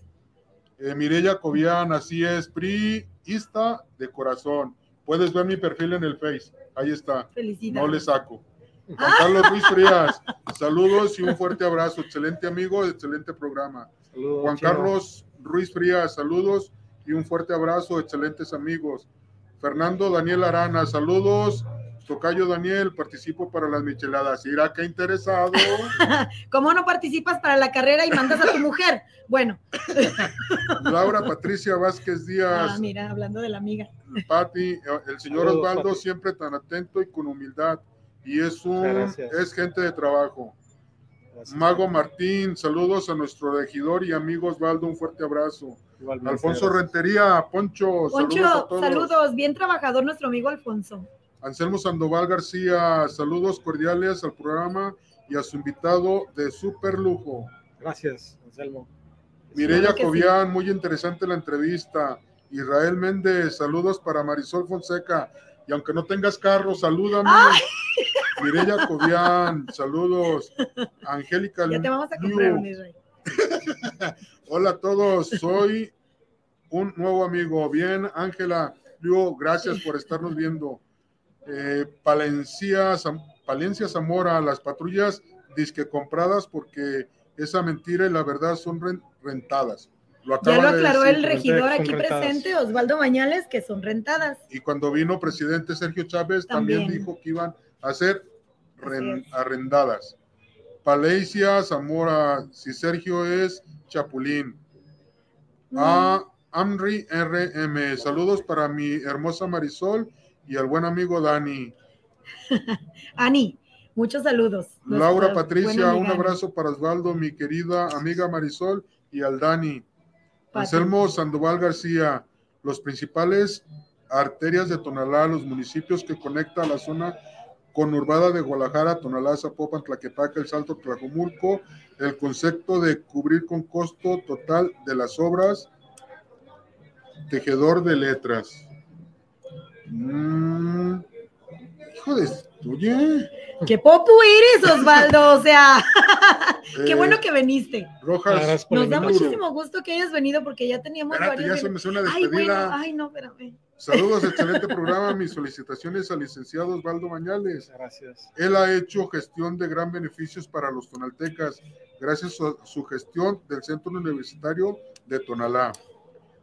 Eh, Mireya Cobian, así es, priista de corazón. Puedes ver mi perfil en el Face. Ahí está. Felicidades. No le saco. Juan Carlos Ruiz Frías, saludos y un fuerte abrazo. Excelente amigo, excelente programa. Saludos, Juan. Carlos Ruiz Frías, saludos y un fuerte abrazo, excelentes amigos. Fernando Daniel Arana, saludos. Tocayo Daniel, participo para las micheladas. Irá, qué interesado. ¿Cómo no participas para la carrera y mandas a tu mujer? Bueno, Laura Patricia Vázquez ah, Díaz, mira, hablando de la amiga. Pati, eh, el señor Saludos, Osvaldo Pati. siempre tan atento y con humildad. Y es un, gracias. es gente de trabajo. Gracias. Mago Martín, saludos a nuestro regidor y amigo Osvaldo, un fuerte abrazo. Igualmente, Alfonso gracias. Rentería, Poncho, saludos a Poncho, todos. saludos. Bien trabajador nuestro amigo Alfonso. Anselmo Sandoval García, saludos cordiales al programa y a su invitado de super lujo. Gracias, Anselmo. Mireya sí. Cobian, muy interesante la entrevista. Israel Méndez, saludos para Marisol Fonseca. Y aunque no tengas carro, salúdame. Mireya Cobian, saludos. Angélica Ya te vamos a comprar un Israel. Hola a todos, soy un nuevo amigo. Bien, Ángela, Liu, gracias por estarnos viendo. Eh, Palencia, Zam- Palencia Zamora, las patrullas disque compradas porque esa mentira y la verdad son ren- rentadas. Lo Ya lo de aclaró decir. el regidor aquí rentadas. presente, Osvaldo Bañales, que son rentadas. Y cuando vino presidente Sergio Chávez también, También. dijo que iban a ser arrendadas. Palencia Zamora, si Sergio es Chapulín. Mm. A Amri RM, saludos para mi hermosa Marisol y al buen amigo Dani. Ani, muchos saludos. Laura Nuestra Patricia, un abrazo para Osvaldo, mi querida amiga Marisol y al Dani. Anselmo Sandoval García, los principales arterias de Tonalá, los municipios que conecta a la zona conurbada de Guadalajara, Tonalá, Zapopan, Tlaquepaque, El Salto, Tlajomulco, el concepto de cubrir con costo total de las obras, tejedor de letras. Mm, hijo de oye, ¡Qué popu eres, Osvaldo! O sea, qué eh, bueno que viniste. Rojas. Nos da muchísimo gusto que hayas venido porque ya teníamos Espérate, ya varios. se me suena Ay, bueno, ay, no, espérame. Saludos, excelente programa. Mis solicitaciones al licenciado Osvaldo Mañales. Gracias. Él ha hecho gestión de gran beneficios para los tonaltecas, gracias a su gestión del Centro Universitario de Tonalá.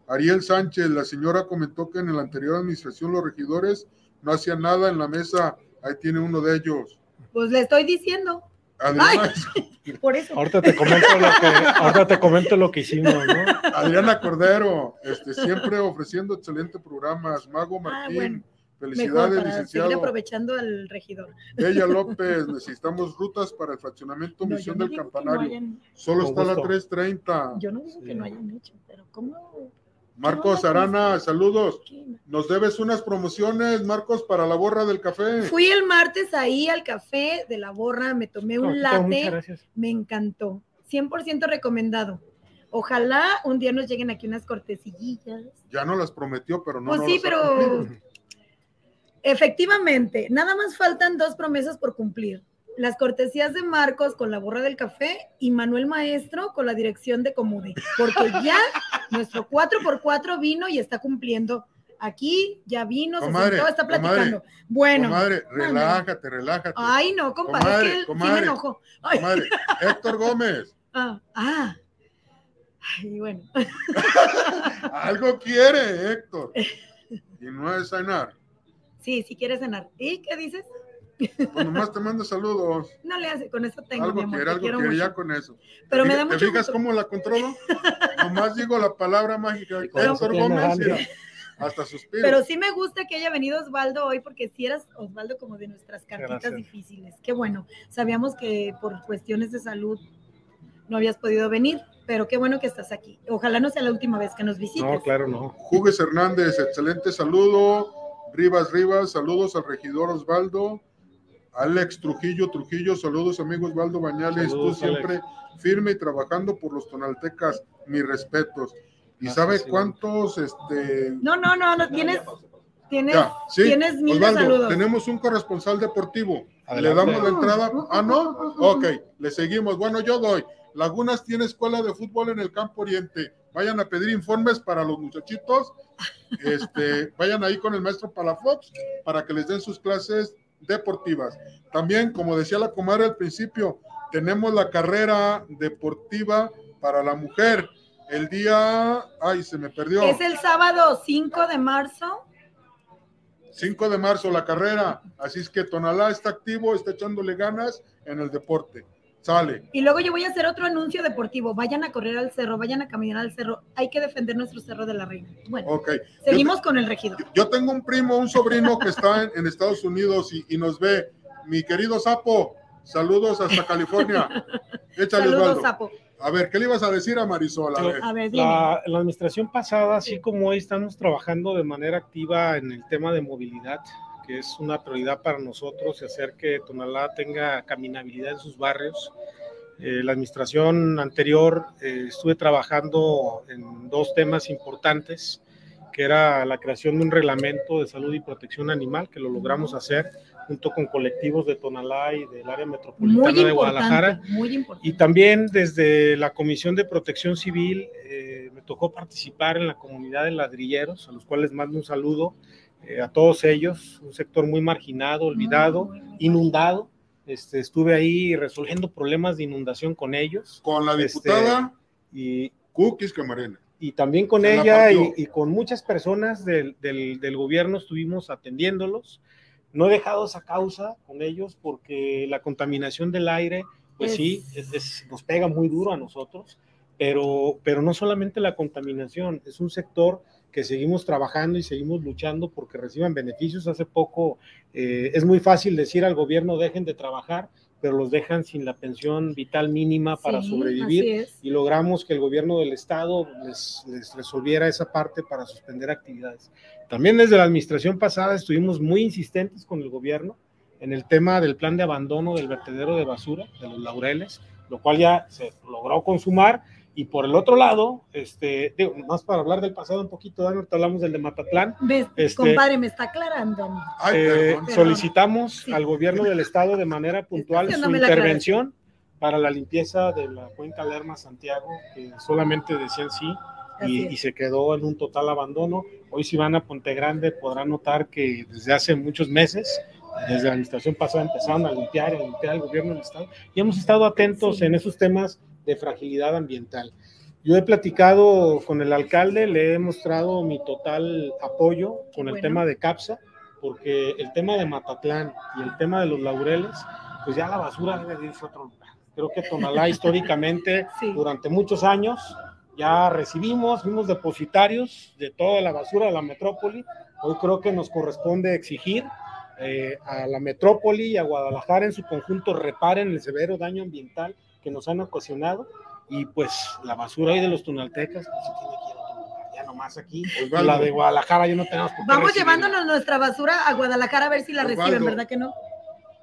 Ariel Sánchez, la señora comentó que en la anterior administración los regidores no hacían nada en la mesa. Ahí tiene uno de ellos. Pues le estoy diciendo. Adriana, Por eso. Ahorita te comento lo que, ahorita te comento lo que hicimos, ¿no? Adriana Cordero, este, siempre ofreciendo excelentes programas. Mago Ah, Martín, bueno. Mejor felicidades, para seguir licenciado. aprovechando al regidor. Bella López, necesitamos rutas para el fraccionamiento No, Misión no del que no Campanario. hayan- Solo Con está la gusto. 330. yo no digo que no hayan hecho, pero ¿cómo? Marcos Arana, saludos. Nos debes unas promociones, Marcos, para la borra del café. Fui el martes ahí al café de la borra, me tomé un No, latte, me encantó. 100% recomendado. Ojalá un día nos lleguen aquí unas cortecillas. Ya no las prometió, pero no. pues no sí, pero. Efectivamente, nada más faltan dos promesas por cumplir. Las cortesías de Marcos con la borra del café y Manuel Maestro con la dirección de Comude, porque ya nuestro 4x4 vino y está cumpliendo. Aquí ya vino, Comadre, se sentó, está comadre, platicando. bueno. Comadre, relájate, relájate. Ay, no, compadre, Comadre, es que él sí comadre, me enojó. Ay, Comadre, Héctor Gómez, ah, ah. Ay, bueno. algo quiere Héctor. Y no es cenar. Sí, si quieres cenar. ¿Y qué dices? Pues nomás te mando saludos. No le hace, con eso tengo, mi algo amor, quiere, te algo mucho. ya con eso. Pero ¿Te me da mucho ¿Te fijas gusto. cómo la controlo? nomás digo la palabra mágica. tiene Gómez, hasta suspiro. Pero sí me gusta que haya venido Osvaldo hoy, porque si eras Osvaldo como de nuestras cartitas Gracias. difíciles. Qué bueno. Sabíamos que por cuestiones de salud no habías podido venir, pero qué bueno que estás aquí. Ojalá no sea la última vez que nos visites. No, claro, no. Jugues Hernández, excelente saludo. Rivas Rivas, saludos al regidor Osvaldo. Alex Trujillo, Trujillo, saludos amigo Osvaldo Bañales, Saludos, tú siempre firme y trabajando por los tonaltecas, mis respetos. ¿Y Gracias, sabe sí. cuántos, este, No, no, no, no tienes, tienes, ya, sí, tienes mil de Osvaldo, saludos. tenemos un corresponsal deportivo. Adelante. Le damos la entrada. Ah, no. Ok, le seguimos. Bueno, yo doy. Lagunas tiene escuela de fútbol en el Campo Oriente. Vayan a pedir informes para los muchachitos. Este, vayan ahí con el maestro Palafox para que les den sus clases deportivas. También, como decía la comadre al principio, tenemos la carrera deportiva para la mujer. El día, ay, se me perdió. Es el sábado 5 de marzo. 5 de marzo la carrera. Así es que Tonalá está activo, está echándole ganas en el deporte. Sale. Y luego yo voy a hacer otro anuncio deportivo. Vayan a correr al cerro, vayan a caminar al cerro. Hay que defender nuestro cerro de la reina. Bueno, Ok. seguimos con el regidor. Yo tengo un primo, un sobrino que está en, en Estados Unidos y, y nos ve. Mi querido Sapo, saludos hasta California. Échale, Saludos, Osvaldo. Sapo. A ver, ¿qué le ibas a decir a Marisol? A ver. A ver, la administración pasada, así como hoy estamos trabajando de manera activa en el tema de movilidad, que es una prioridad para nosotros, y hacer que Tonalá tenga caminabilidad en sus barrios. Eh, la administración anterior eh, estuve trabajando en dos temas importantes, que era la creación de un reglamento de salud y protección animal, que lo logramos hacer junto con colectivos de Tonalá y del área metropolitana de Guadalajara. muy. Y también desde la Comisión de Protección Civil eh, me tocó participar en la comunidad de ladrilleros, a los cuales mando un saludo eh, a todos ellos, un sector muy marginado, olvidado, Muy, muy, muy. inundado. Este, estuve ahí resolviendo problemas de inundación con ellos Con la Este, diputada y, Cookies Camarena. y también con Se ella y, con muchas personas del, del- del gobierno estuvimos atendiéndolos. No he dejado esa causa con ellos porque la contaminación del aire, pues Es- sí, es- es- nos pega muy duro a nosotros, pero, pero no solamente la contaminación, es un sector que seguimos trabajando y seguimos luchando porque reciban beneficios. Hace poco eh, es muy fácil decir al gobierno dejen de trabajar, pero los dejan sin la pensión vital mínima para Sí, sobrevivir y logramos que el gobierno del estado les, les resolviera esa parte para suspender actividades. También desde la administración pasada estuvimos muy insistentes con el gobierno en el tema del plan de abandono del vertedero de basura de los laureles, lo cual ya se logró consumar. Y por el otro lado, este, digo, más para hablar del pasado un poquito, Dani, ahorita hablamos del de Matatlán, Ves, Este- compadre, me está aclarando. Ay, eh, solicitamos Sí. al gobierno del estado de manera puntual su intervención para la limpieza de la cuenca Lerma Santiago, que solamente decían sí y, y se quedó en un total abandono. Hoy si van a Ponte Grande podrán notar que desde hace muchos meses, desde la administración pasada empezaron a limpiar, a limpiar el gobierno del estado y hemos estado atentos Sí. en esos temas de fragilidad ambiental. Yo he platicado con el alcalde, le he mostrado mi total apoyo con el Bueno. tema de CAPSA, porque el tema de Matatlán y el tema de los laureles, pues ya la basura debe de irse a otro lugar. Creo que Tonalá históricamente, Sí. durante muchos años, ya recibimos, fuimos depositarios de toda la basura de la metrópoli. Hoy creo que nos corresponde exigir eh, a la metrópoli y a Guadalajara en su conjunto reparen el severo daño ambiental que nos han ocasionado y pues la basura ahí de los tunaltecas pues se tiene que ir a otro lugar, ya nomás aquí. Osvaldo. La de Guadalajara ya no tenemos por qué Vamos recibirla. llevándonos nuestra basura a Guadalajara a ver si la Osvaldo. reciben, ¿verdad que no?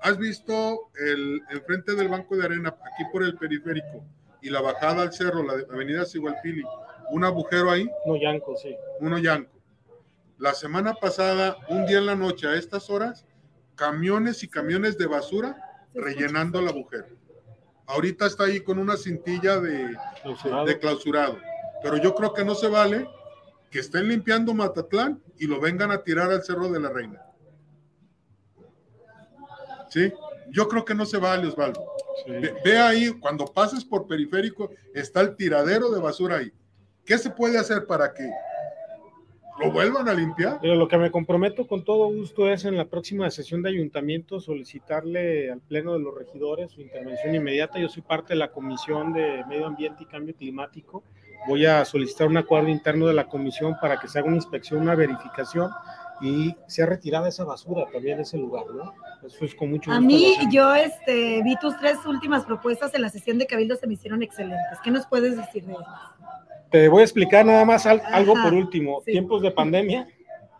¿Has visto el enfrente del Banco de Arena, aquí por el periférico, y la bajada al cerro, la de- avenida Sigualpili, un agujero ahí, No, Yanco, sí. uno yanco? la semana pasada, un día en la noche a estas horas, camiones y camiones de basura rellenando el agujero. Ahorita está ahí con una cintilla de, Clausurado. de clausurado. Pero yo creo que no se vale que estén limpiando Matatlán y lo vengan a tirar al Cerro de la Reina. ¿Sí? Yo creo que no se vale, Osvaldo. Sí. Ve, ve ahí, cuando pases por periférico, está el tiradero de basura ahí. ¿Qué se puede hacer para que lo vuelvan a limpiar? Pero lo que me comprometo con todo gusto es en la próxima sesión de ayuntamiento solicitarle al Pleno de los Regidores su intervención inmediata. Yo soy parte de la Comisión de Medio Ambiente y Cambio Climático. Voy a solicitar un acuerdo interno de la comisión para que se haga una inspección, una verificación y sea retirada esa basura también de ese lugar, ¿no? Eso es con mucho A gusto. mí, lo hacemos. yo este, vi tus tres últimas propuestas en la sesión de Cabildo, se me hicieron excelentes. ¿Qué nos puedes decir de ellas? Te voy a explicar nada más al- algo por último. sí. Tiempos de pandemia,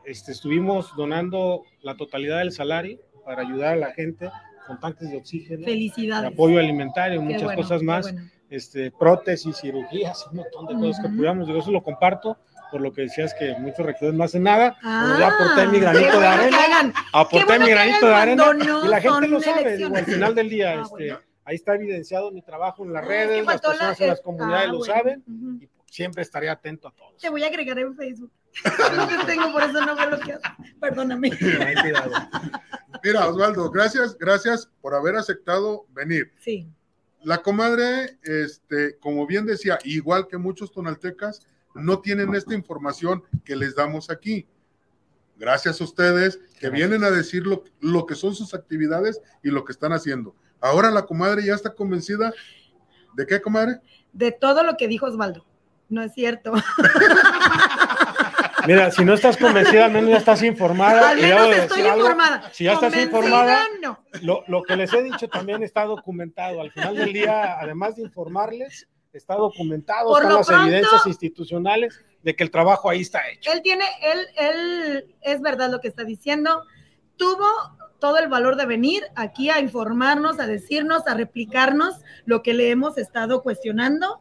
este, estuvimos donando la totalidad del salario para ayudar a la gente con tanques de oxígeno, de Felicidades. apoyo alimentario, Qué muchas bueno, cosas más, bueno. este, prótesis, cirugías, un montón de cosas que Ujú. pudiéramos. Digo, eso lo comparto por lo que decías que muchos regidores no hacen nada. Ah, ya aporté mi granito de que arena, aporté bueno mi que granito de arena no y la gente lo sabe. Digo, al final del día, Ah, este, ahí está evidenciado mi trabajo en las Ah, redes, que las faltó la- personas en las comunidades ah, lo saben Ujú. y siempre estaré atento a todos. Te voy a agregar en Facebook. no te tengo, por eso no veo lo que haces. Perdóname. Mira, Osvaldo, gracias, gracias por haber aceptado venir. Sí. La comadre, este, como bien decía, igual que muchos tonaltecas, no tienen esta información que les damos aquí. Gracias a ustedes que vienen a decir lo, lo que son sus actividades y lo que están haciendo. Ahora la comadre ya está convencida. ¿De qué, comadre? De todo lo que dijo Osvaldo. No es cierto. Mira, si no estás convencida, al menos ya estás informada. Al menos estoy algo, informada. Si ya estás informada, no. lo, lo que les he dicho también está documentado. Al final del día, además de informarles, está documentado, Por están las pronto- evidencias institucionales de que el trabajo ahí está hecho. Él tiene, él, él, es verdad lo que está diciendo. Tuvo todo el valor de venir aquí a informarnos, a decirnos, a replicarnos lo que le hemos estado cuestionando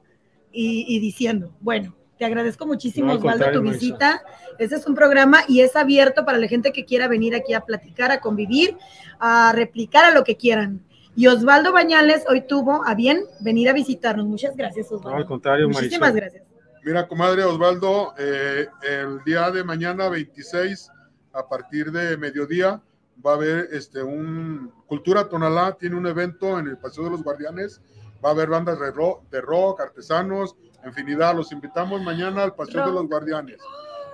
y, y diciendo. Bueno, te agradezco muchísimo, No, Osvaldo, tu visita. Este es un programa y es abierto para la gente que quiera venir aquí a platicar, a convivir, a replicar a lo que quieran. Y Osvaldo Bañales hoy tuvo a bien venir a visitarnos. Muchas gracias, No, al Osvaldo. contrario, Muchísimas Marisol. gracias. Mira, comadre Osvaldo, eh, el día de mañana 26, a partir de mediodía, va a haber este, un Cultura Tonalá, tiene un evento en el Paseo de los Guardianes, va a haber bandas de rock, de rock artesanos, infinidad. Los invitamos mañana al Paseo de los Guardianes.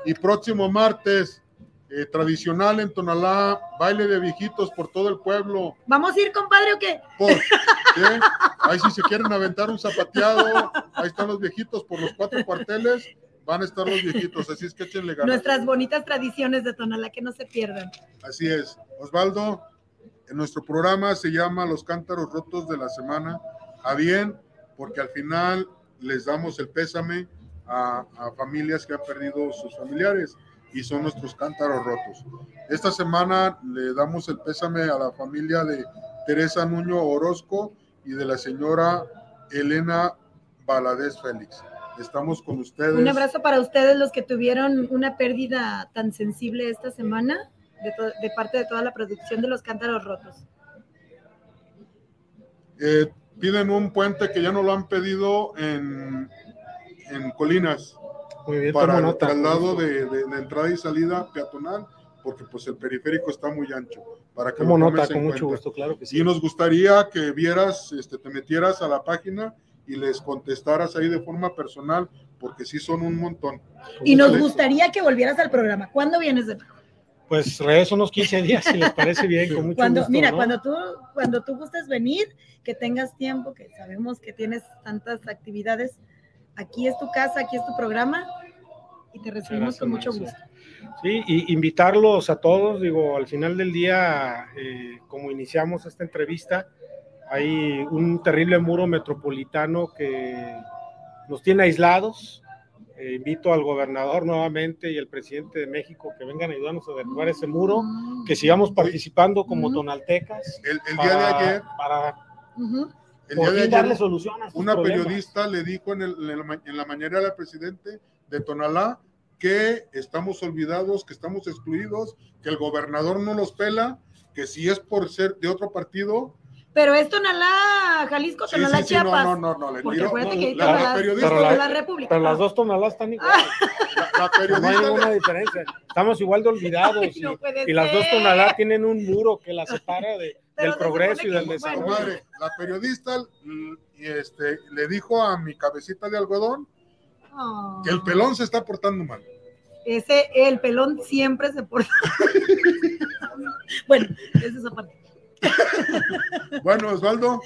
Y próximo martes, eh, tradicional en Tonalá, baile de viejitos por todo el pueblo. ¿Vamos a ir, compadre, o qué? Por, ¿qué? Ahí si se quieren aventar un zapateado, ahí están los viejitos por los cuatro cuarteles, van a estar los viejitos, así es que échenle ganas. Nuestras bonitas tradiciones de Tonalá que no se pierdan. Así es. Osvaldo, en nuestro programa se llama Los Cántaros Rotos de la Semana. A bien, porque al final les damos el pésame a, a familias que han perdido sus familiares y son nuestros cántaros rotos. Esta semana le damos el pésame a la familia de Teresa Nuño Orozco y de la señora Elena Valadez Félix. Estamos con ustedes. Un abrazo para ustedes, los que tuvieron una pérdida tan sensible esta semana, de parte de toda la producción de los cántaros rotos. Eh, piden un puente que ya no lo han pedido en, en Colinas Muy bien, para el nota. traslado de, de- de entrada y salida peatonal, porque pues el periférico está muy ancho. Para que lo nota, con mucho gusto, claro que sí. Y nos gustaría que vieras, este, te metieras a la página y les contestaras ahí de forma personal, porque sí son un montón. Y nos gustaría que volvieras al programa. ¿Cuándo vienes de nuevo? Pues regreso unos 15 días, si les parece bien, con mucho Cuando, gusto. mira, ¿no? cuando tú, cuando tú gustes venir, que tengas tiempo, que sabemos que tienes tantas actividades, aquí es tu casa, aquí es tu programa y te recibimos Gracias, con mucho gusto. Sí, y invitarlos a todos, digo, al final del día, eh, como iniciamos esta entrevista, hay un terrible muro metropolitano que nos tiene aislados. Eh, invito al gobernador nuevamente y al presidente de México que vengan a ayudarnos a derribar ese muro, que sigamos participando como tonaltecas. El, el día de para- ayer, Para el día de fin darle ayer solución a una problemas. periodista le dijo en, el- en la, ma- en la mañanera al presidente de Tonalá que estamos olvidados, que estamos excluidos, que el gobernador no los pela, que si es por ser de otro partido, pero es Tonalá, Jalisco, Sí, Tonalá, sí, sí, Chiapas. no, no, no, le Porque tiro- acuérdate que hay la- Tonalá la periodista- de pero la, la- República. Pero las dos tonaladas están igual. la, la No hay ninguna diferencia. Estamos igual de olvidados. Ay, y, no puede y las dos tonaladas tienen un muro que las separa de- del progreso y del que- desarrollo. bueno. la periodista mm, este, le dijo a mi cabecita de algodón Oh. que el pelón se está portando mal. Ese, el pelón siempre se porta. bueno, esa es esa parte. Bueno, Osvaldo,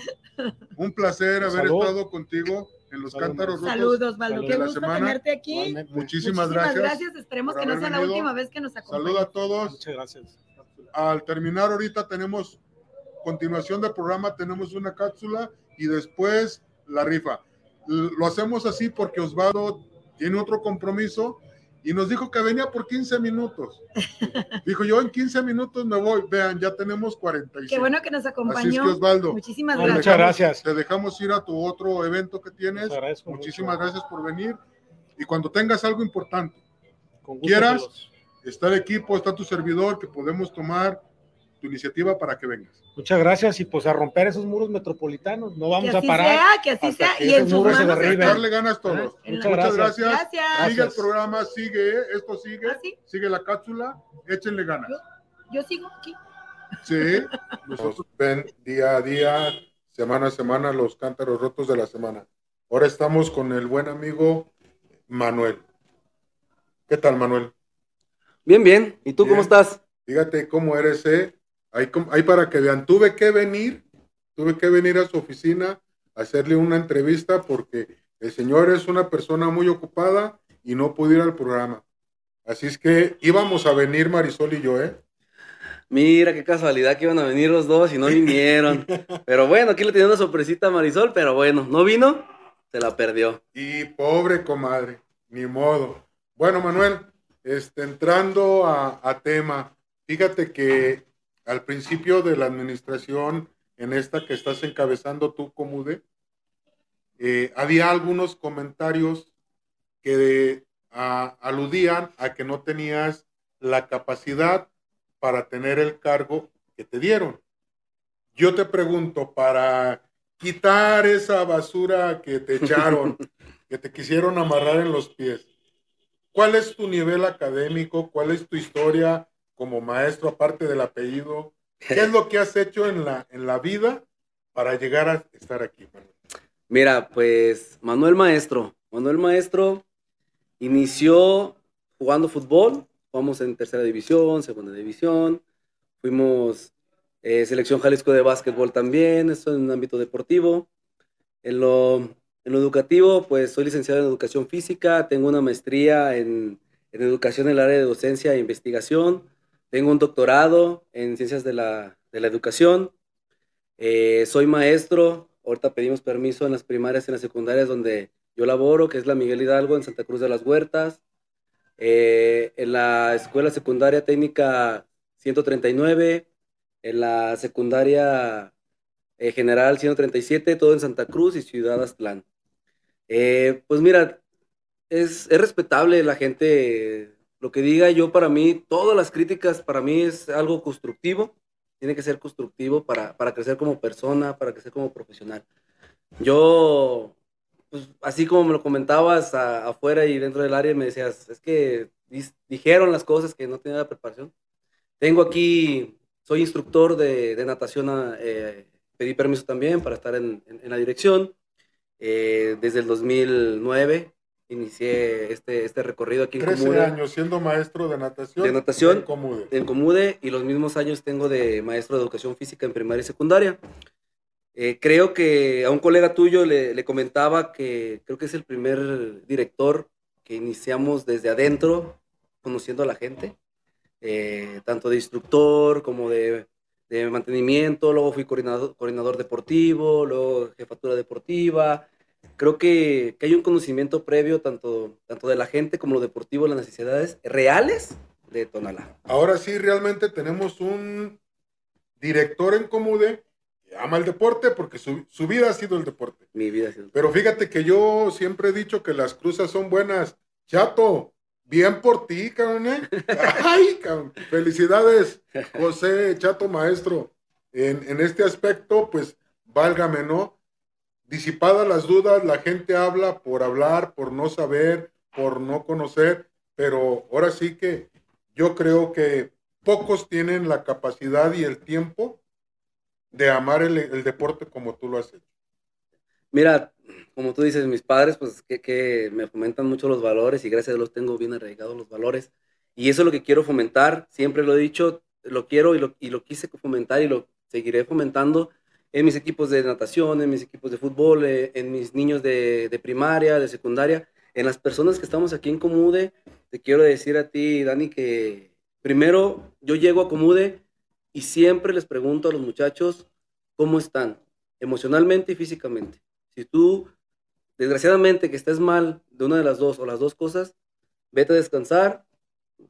un placer haber Salud. estado contigo en los Salud, cántaros rotos. Saludos, Valdo. Salud. Qué de la gusto semana. tenerte aquí. Muchísimas, Muchísimas gracias. Esperemos por que no haber sea la venido. última vez que nos acompañes. Saludos a todos. Muchas gracias. Al terminar ahorita tenemos continuación del programa, tenemos una cápsula y después la rifa. Lo hacemos así porque Osvaldo tiene otro compromiso y nos dijo que venía por 15 minutos. Dijo, yo en 15 minutos me voy. Vean, ya tenemos 45. Qué bueno que nos Así es acompañó. que Osvaldo, Muchísimas gracias. muchas gracias. te dejamos ir a tu otro evento que tienes. Muchísimas mucho. gracias por venir. Y cuando tengas algo importante, Con gusto, quieras. está el equipo, está tu servidor, que podemos tomar tu iniciativa para que vengas. Muchas gracias y pues a romper esos muros metropolitanos. No Que vamos a así parar. sea, que así sea. que Y en muros se. Darle ganas todos. En Muchas gracias. gracias. Gracias. Sigue el programa, sigue, ¿eh? esto sigue, ¿Ah, sí? sigue la cápsula, échenle ganas. Yo sigo aquí. Sí, nosotros ven día a día, semana a semana, los cántaros rotos de la semana. Ahora estamos con el buen amigo Manuel. ¿Qué tal, Manuel? Bien, bien. ¿Y tú Bien. cómo estás? Fíjate cómo eres, ¿eh? Ahí, para que vean, tuve que venir, tuve que venir a su oficina a hacerle una entrevista porque el señor es una persona muy ocupada y no pudo ir al programa. Así es que íbamos a venir Marisol y yo, ¿eh? Mira, qué casualidad que iban a venir los dos y no vinieron. Pero bueno, aquí le tenía una sorpresita a Marisol, pero bueno, no vino, se la perdió. Y pobre comadre, ni modo. Bueno, Manuel, este, entrando a, a tema, fíjate que al principio de la administración, en esta que estás encabezando tú, Comude, eh, había algunos comentarios que a- aludían a que no tenías la capacidad para tener el cargo que te dieron. Yo te pregunto, para quitar esa basura que te echaron, que te quisieron amarrar en los pies, ¿cuál es tu nivel académico? ¿Cuál es tu historia como maestro, aparte del apellido? ¿Qué es lo que has hecho en la, en la vida para llegar a estar aquí? Manuel? Mira, pues Manuel Maestro. Manuel Maestro inició jugando fútbol. Jugamos en tercera división, segunda división. Fuimos eh, selección Jalisco de básquetbol también, eso en el ámbito deportivo. En lo, en lo educativo, pues soy licenciado en educación física, tengo una maestría en, en educación en el área de docencia e investigación, tengo un doctorado en ciencias de la, de la educación, eh, soy maestro, ahorita pedimos permiso en las primarias y en las secundarias donde yo laboro, que es la Miguel Hidalgo en Santa Cruz de las Huertas, eh, en la escuela secundaria técnica 139, en la secundaria eh, general 137, todo en Santa Cruz y Ciudad Aztlán. Pues mira, es, es respetable la gente, lo que diga yo para mí, todas las críticas para mí es algo constructivo, tiene que ser constructivo para, para crecer como persona, para crecer como profesional. Yo, pues, así como me lo comentabas a- afuera y dentro del área, me decías, es que dis- dijeron las cosas que no tenía la preparación. Tengo aquí, soy instructor de, de natación, a- eh, pedí permiso también para estar en, en- en la dirección. Eh, desde el 2009 inicié este, este recorrido aquí en 13 Comude, años siendo maestro de natación. De natación. en Comude. en Comude y los mismos años tengo de maestro de educación física en primaria y secundaria. Eh, creo que a un colega tuyo le, le comentaba que creo que es el primer director que iniciamos desde adentro, conociendo a la gente, eh, tanto de instructor como de, de mantenimiento, luego fui coordinador, coordinador deportivo, luego jefatura deportiva. Creo que, que hay un conocimiento previo tanto, tanto de la gente como lo deportivo, las necesidades reales de Tonalá. Ahora sí, realmente tenemos un director en Comude que ama el deporte porque su, su vida ha sido el deporte. Mi vida ha sido... Pero fíjate que yo siempre he dicho que las cruzas son buenas. Chato, Bien por ti, cabrón. ¿eh? Ay, cabrón. Felicidades, José Chato Maestro. En, en este aspecto, pues, válgame, ¿no? Disipadas las dudas, la gente habla por hablar, por no saber, por no conocer, pero ahora sí que yo creo que pocos tienen la capacidad y el tiempo de amar el, el deporte como tú lo has hecho. Mira, como tú dices, mis padres, pues que, que, me fomentan mucho los valores y gracias a Dios tengo bien arraigados los valores. Y eso es lo que quiero fomentar, siempre lo he dicho, lo quiero y lo, y lo quise fomentar y lo seguiré fomentando en mis equipos de natación, en mis equipos de fútbol, eh, en mis niños de, primaria, de secundaria, en las personas que estamos aquí en Comude. Te quiero decir a ti, Dani, que primero yo llego a Comude y siempre les pregunto a los muchachos cómo están, emocionalmente y físicamente. Si tú, desgraciadamente, que estés mal de una de las dos o las dos cosas, vete a descansar,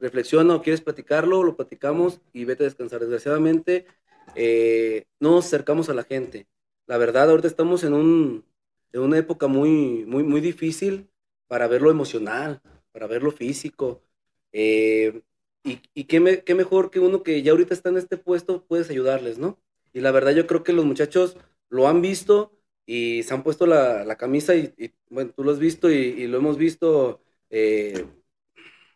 reflexiona o quieres platicarlo, lo platicamos y vete a descansar. Desgraciadamente, eh, no nos acercamos a la gente. La verdad, ahorita estamos en, un, en una época muy, muy, muy difícil para ver lo emocional, para ver lo físico. Eh, y, qué, me, qué, mejor que uno que ya ahorita está en este puesto, puedes ayudarles, ¿no? Y la verdad yo creo que los muchachos lo han visto y se han puesto la, camisa y, bueno, tú lo has visto y, y lo hemos visto, eh,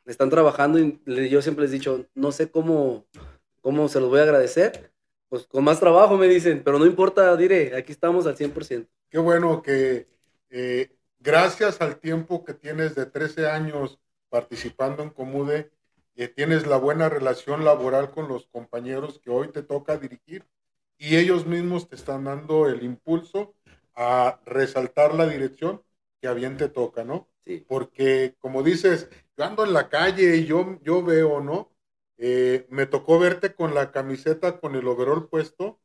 están trabajando y yo siempre les he dicho, no sé cómo, cómo se los voy a agradecer, pues con más trabajo me dicen, pero no importa, diré, aquí estamos al 100%. Qué bueno que eh, gracias al tiempo que tienes de 13 años participando en Comude, eh, tienes la buena relación laboral con los compañeros que hoy te toca dirigir y ellos mismos te están dando el impulso a resaltar la dirección que a bien te toca, ¿no? Sí. Porque, como dices, yo ando en la calle y yo, yo veo, ¿no? Eh, me tocó verte con la camiseta, con el overol puesto,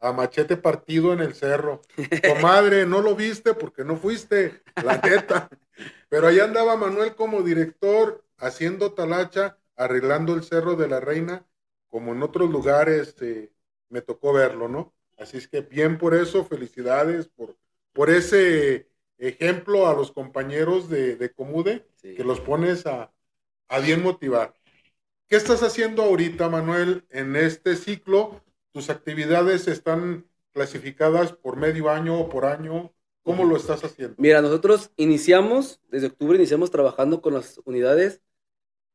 a machete partido en el cerro. Comadre, no lo viste porque no fuiste, la neta. Pero allá andaba Manuel como director, haciendo talacha, arreglando el cerro de la reina, como en otros lugares eh, me tocó verlo, ¿no? Así es que bien por eso, felicidades por, por ese ejemplo a los compañeros de, de Comude, Sí. que los pones a, a bien motivar. ¿Qué estás haciendo ahorita, Manuel, en este ciclo? ¿Tus actividades están clasificadas por medio año o por año? ¿Cómo lo estás haciendo? Mira, nosotros iniciamos, desde octubre iniciamos trabajando con las unidades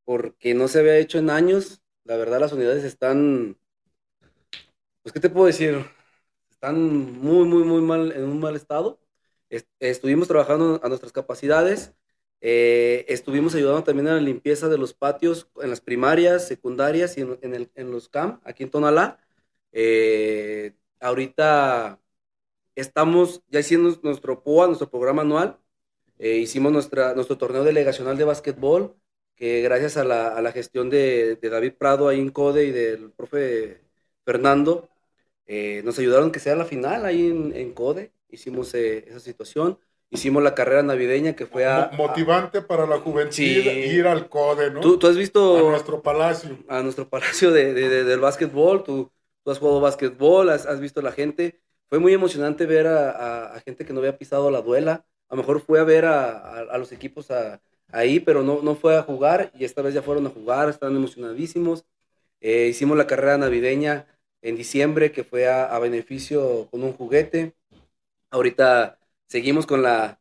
porque no se había hecho en años. La verdad, las unidades están, pues, ¿qué te puedo decir? Están muy, muy, muy mal, en un mal estado. Est estuvimos trabajando a nuestras capacidades. Eh, estuvimos ayudando también a la limpieza de los patios en las primarias, secundarias y en, el, los CAM, aquí en Tonalá. Eh, ahorita estamos ya haciendo nuestro POA, nuestro programa anual. Eh, hicimos nuestra, nuestro torneo delegacional de básquetbol, que gracias a la, a la gestión de, de, David Prado ahí en CODE y del profe Fernando, nos ayudaron que sea la final ahí en, en CODE. Hicimos esa situación. Hicimos la carrera navideña que fue a... Motivante a, para la juventud sí. ir al CODE, ¿no? ¿Tú, tú has visto... A nuestro palacio. A nuestro palacio de, de, de del básquetbol. Tú, tú has jugado básquetbol, has, has visto a la gente. Fue muy emocionante ver a, a, gente que no había pisado la duela. A lo mejor fue a ver a, los equipos ahí, pero no, no fue a jugar y esta vez ya fueron a jugar, estaban emocionadísimos. Eh, hicimos la carrera navideña en diciembre que fue a, a beneficio con un juguete. Ahorita seguimos con la,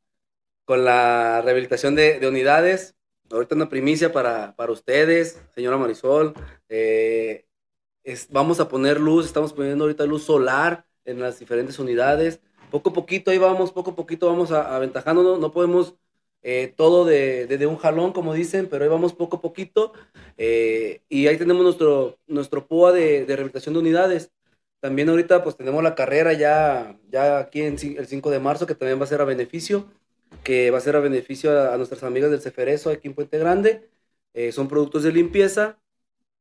con la rehabilitación de, de unidades. Ahorita una primicia para, para ustedes, señora Marisol. Eh, vamos a poner luz, estamos poniendo ahorita luz solar en las diferentes unidades. Poco a poquito ahí vamos, poco a poquito vamos aventajándonos. No podemos eh, todo de, de, de, un jalón, como dicen, pero ahí vamos poco a poquito. Eh, y ahí tenemos nuestro, nuestro POA de, de, rehabilitación de unidades. También ahorita pues tenemos la carrera ya, ya aquí en el 5 de marzo, que también va a ser a beneficio, que va a ser a beneficio a, a nuestras amigas del Ceferezo aquí en Puente Grande. Eh, son productos de limpieza,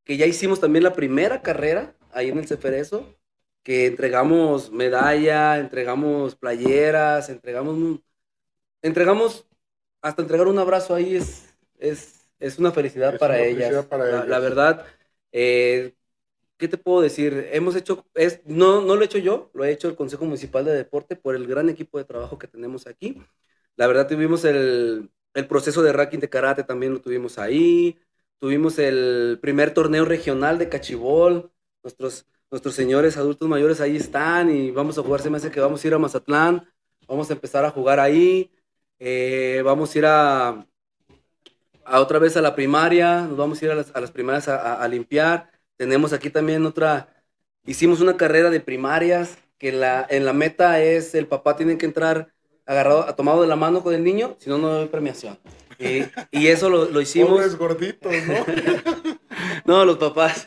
que ya hicimos también la primera carrera ahí en el Ceferezo, que entregamos medalla, entregamos playeras, entregamos, entregamos hasta entregar un abrazo ahí es, es, es una felicidad, es para, una ellas. felicidad para la, ellas. La, verdad, eh, ¿qué te puedo decir? Hemos hecho, es, no, no lo he hecho yo, lo he hecho el Consejo Municipal de Deporte por el gran equipo de trabajo que tenemos aquí. La verdad, tuvimos el, el proceso de ranking de karate también lo tuvimos ahí. Tuvimos el primer torneo regional de cachibol. Nuestros, nuestros señores adultos mayores ahí están y vamos a jugar. Se me hace que vamos a ir a Mazatlán. Vamos a empezar a jugar ahí. Eh, vamos a ir a, a, otra vez a la primaria. Nos vamos a ir a las, a las primarias a, a, limpiar. Tenemos aquí también otra. Hicimos una carrera de primarias que la, en la meta es el papá tiene que entrar agarrado, tomado de la mano con el niño, si no, no hay premiación. Y, y eso lo, lo hicimos. Pobres gorditos, ¿no? no, los papás.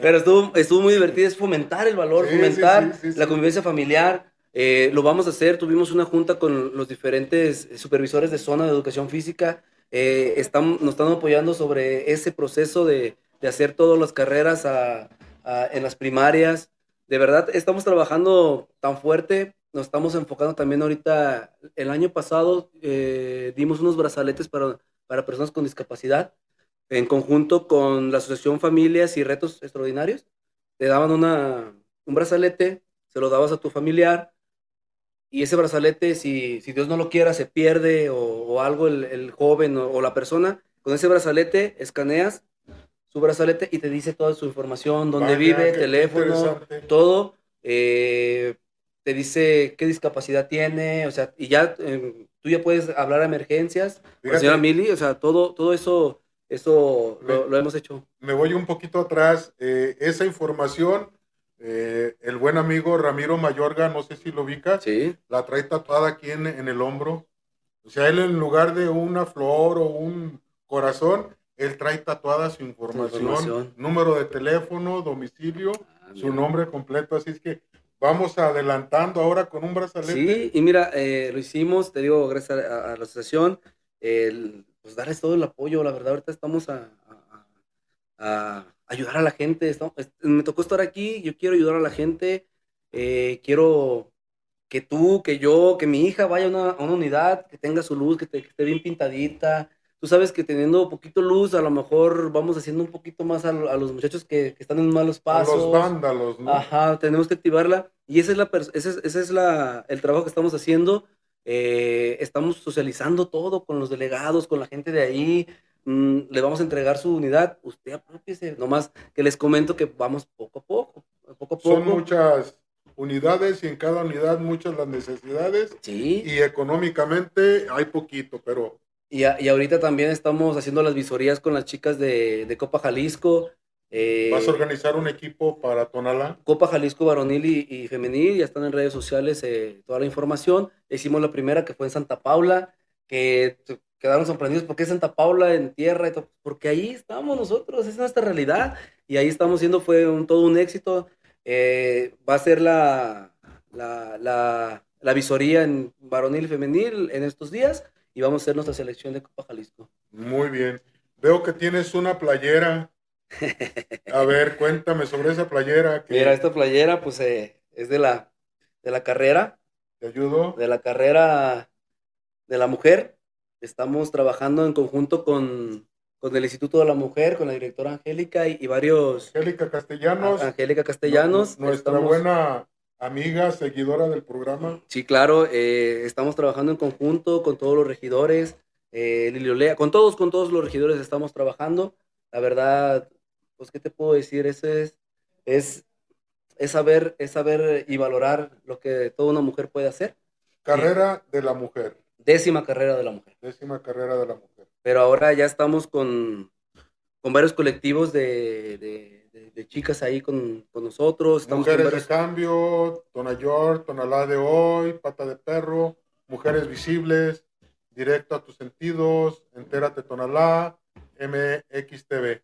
Pero estuvo, estuvo muy divertido, es fomentar el valor, Sí, fomentar sí, sí, la convivencia familiar. Eh, lo vamos a hacer, tuvimos una junta con los diferentes supervisores de zona de educación física. Eh, están, nos están apoyando sobre ese proceso de, de hacer todas las carreras en las primarias. De verdad, estamos trabajando tan fuerte, nos estamos enfocando también ahorita. El año pasado eh, dimos unos brazaletes para, para personas con discapacidad en conjunto con la Asociación Familias y Retos Extraordinarios. Te daban una, un brazalete, se lo dabas a tu familiar y ese brazalete, si, si Dios no lo quiera, se pierde o, algo, el, joven o la persona, con ese brazalete escaneas su brazalete y te dice toda su información, dónde Vaya, vive, teléfono, todo. eh, te dice qué discapacidad tiene, o sea, y ya eh, tú ya puedes hablar a emergencias. la señora Mili, o sea, todo, todo eso, eso lo, lo hemos hecho. me voy un poquito atrás. Eh, esa información, eh, el buen amigo Ramiro Mayorga, no sé si lo ubicas, Sí. la trae tatuada aquí en, en el hombro. O sea, él en lugar de una flor o un corazón, él trae tatuada su información, información. número de teléfono, domicilio, Ah, su nombre completo. Así es que vamos adelantando ahora con un brazalete. Sí, y mira, eh, lo hicimos, te digo, gracias a, a la asociación, el, pues darles todo el apoyo, la verdad, ahorita estamos a, a- a ayudar a la gente, estamos- me tocó estar aquí, yo quiero ayudar a la gente, eh, quiero que tú, que yo, que mi hija vaya a una, a una unidad, que tenga su luz, que, te- que esté bien pintadita. Tú sabes que teniendo poquito luz, a lo mejor vamos haciendo un poquito más a, a los muchachos que, que están en malos A pasos. los vándalos, ¿no? Ajá, tenemos que activarla y ese es, la ese es, ese es la, el trabajo que estamos haciendo. Eh, estamos socializando todo con los delegados, con la gente de ahí. Mm, le vamos a entregar su unidad. Usted apropiese. Nomás que les comento que vamos poco a poco. Poco a poco. Son muchas unidades y en cada unidad muchas las necesidades Sí. y económicamente hay poquito, pero Y, a- y ahorita también estamos haciendo las visorías con las chicas de, de Copa Jalisco. eh, vas a organizar un equipo para Tonalá. Copa Jalisco varonil y, y femenil, ya están en redes sociales eh, toda la información. Hicimos la primera que fue en Santa Paula, que quedaron sorprendidos porque es Santa Paula en tierra, y todo, porque ahí estamos nosotros, es nuestra realidad y ahí estamos siendo, fue un, todo un éxito. Eh, va a ser la, la, la, la visoría en varonil y femenil en estos días y vamos a hacer nuestra selección de Copa Jalisco. Muy bien. Veo que tienes una playera. A ver, cuéntame sobre esa playera que Mira, esta playera pues eh, es de la, de la carrera. te ayudó. de la carrera de la mujer. Estamos trabajando en conjunto con, con el Instituto de la Mujer, con la directora Angélica y, y varios... Angélica Castellanos, Angélica Castellanos. nu- nuestra estamos- buena amiga, seguidora del programa. Sí, claro, eh, estamos trabajando en conjunto con todos los regidores, eh, Lili Olea, con todos, con todos los regidores estamos trabajando. La verdad, pues, ¿qué te puedo decir? Eso es, es, es saber, es saber y valorar lo que toda una mujer puede hacer. Carrera de la mujer, Décima carrera de la mujer. décima carrera de la mujer. pero ahora ya estamos con, con varios colectivos de, de- de- de chicas ahí con, con nosotros. Estamos Mujeres de varios- cambio, Tonayor, Tonalá de hoy, Pata de Perro, Mujeres Visibles, Directo a tus sentidos, Entérate Tonalá, MXTV.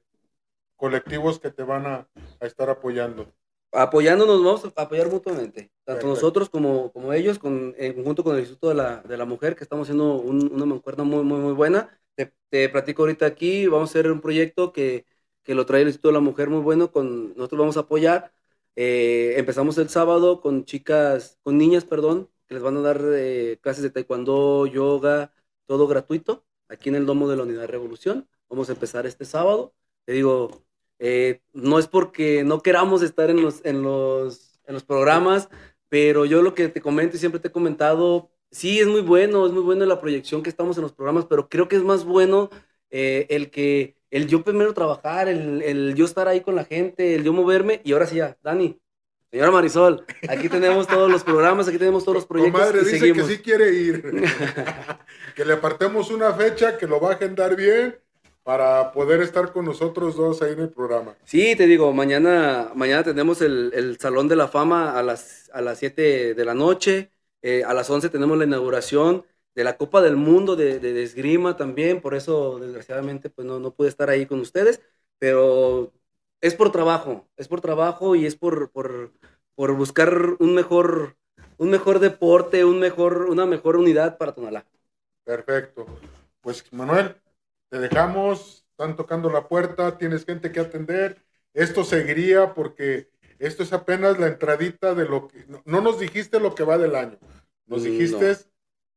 Colectivos que te van a, a estar apoyando. apoyándonos, vamos a apoyar mutuamente, tanto Perfecto. nosotros como, como ellos, con, en conjunto con el Instituto de la, de la Mujer, que estamos haciendo un- una mancuerna muy, muy, muy buena. Te, te platico ahorita aquí, vamos a hacer un proyecto que, que lo trae el Instituto de la Mujer muy bueno, con, nosotros vamos a apoyar. Eh, empezamos el sábado con chicas, con niñas, perdón, que les van a dar eh, clases de taekwondo, yoga, todo gratuito, aquí en el Domo de la Unidad Revolución. Vamos a empezar este sábado. Te digo, eh, no es porque no queramos estar en los, en, los, en los programas, pero yo lo que te comento y siempre te he comentado, sí, es muy bueno, es muy bueno la proyección que estamos en los programas, pero creo que es más bueno el que, el yo primero trabajar, el, el yo estar ahí con la gente, el yo moverme, y ahora sí ya, Dani, señora Marisol, aquí tenemos todos los programas, aquí tenemos todos los proyectos Comadre y dice seguimos. que sí quiere ir. que le apartemos una fecha, que lo va a agendar bien para poder estar con nosotros dos ahí en el programa. Sí, te digo, mañana, mañana tenemos el, el Salón de la Fama a las, a las 7 de la noche. eh, a las 11 tenemos la inauguración de la Copa del Mundo de, de, de esgrima también. Por eso, desgraciadamente, pues no, no pude estar ahí con ustedes. Pero es por trabajo, es por trabajo y es por, por, por buscar un mejor, un mejor deporte, un mejor, una mejor unidad para Tonalá. Perfecto. Pues Manuel, te dejamos, están tocando la puerta, tienes gente que atender. Esto seguiría porque esto es apenas la entradita de lo que... No, no nos dijiste lo que va del año, nos Mm, dijiste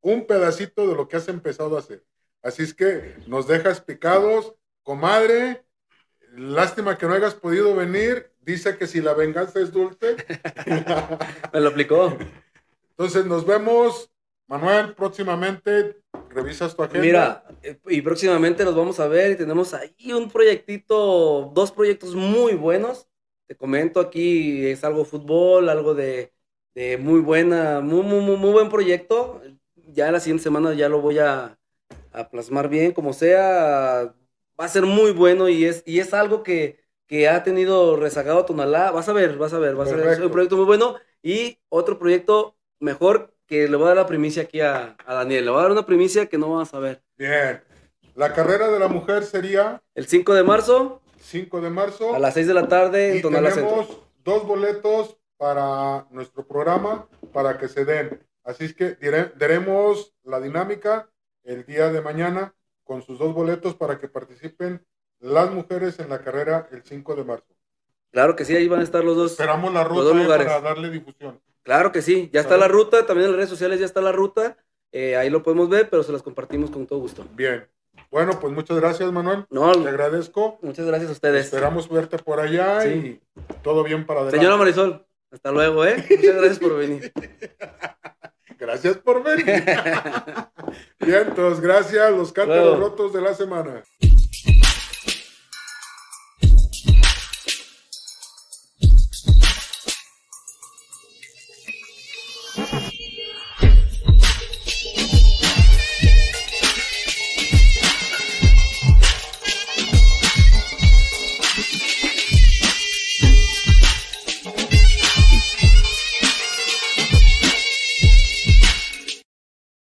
un pedacito de lo que has empezado a hacer. Así es que nos dejas picados, comadre. Lástima que no hayas podido venir. Dice que si la venganza es dulce. Me lo aplicó. Entonces nos vemos, Manuel, próximamente. Revisas tu agenda. Mira, eh, y próximamente los vamos a ver y tenemos ahí un proyectito, dos proyectos muy buenos. Te comento aquí, es algo fútbol, algo de, de muy buena, muy, muy, muy, muy buen proyecto. Ya la siguiente semana ya lo voy a, a plasmar bien, como sea. Va a ser muy bueno y es, y es algo que, que ha tenido rezagado Tonalá. Vas a ver, vas a ver, vas a ver. Es un proyecto muy bueno y otro proyecto mejor que le voy a dar la primicia aquí a, a Daniel. Le voy a dar una primicia que no vas a ver. Bien. La carrera de la mujer sería El 5 de marzo 5 de marzo. a las 6 de la tarde en y Tonalá tenemos Centro. dos boletos para nuestro programa para que se den. Así es que dire- daremos la dinámica el día de mañana con sus dos boletos para que participen las mujeres en la carrera el 5 de marzo. Claro que sí, ahí van a estar los dos. Esperamos la Los ruta dos eh, lugares. para darle difusión. Claro que sí, ya está ¿Sale? la ruta, también en las redes sociales ya está la ruta. Eh, ahí lo podemos ver, pero se las compartimos con todo gusto. Bien. Bueno, pues muchas gracias, Manuel. No, Te agradezco. muchas gracias a ustedes. Esperamos verte por allá Sí. y todo bien para adelante. Señora Marisol, hasta luego, ¿eh? Muchas gracias por venir. Gracias por venir. Bien, entonces, gracias. Los cántaros rotos de la semana.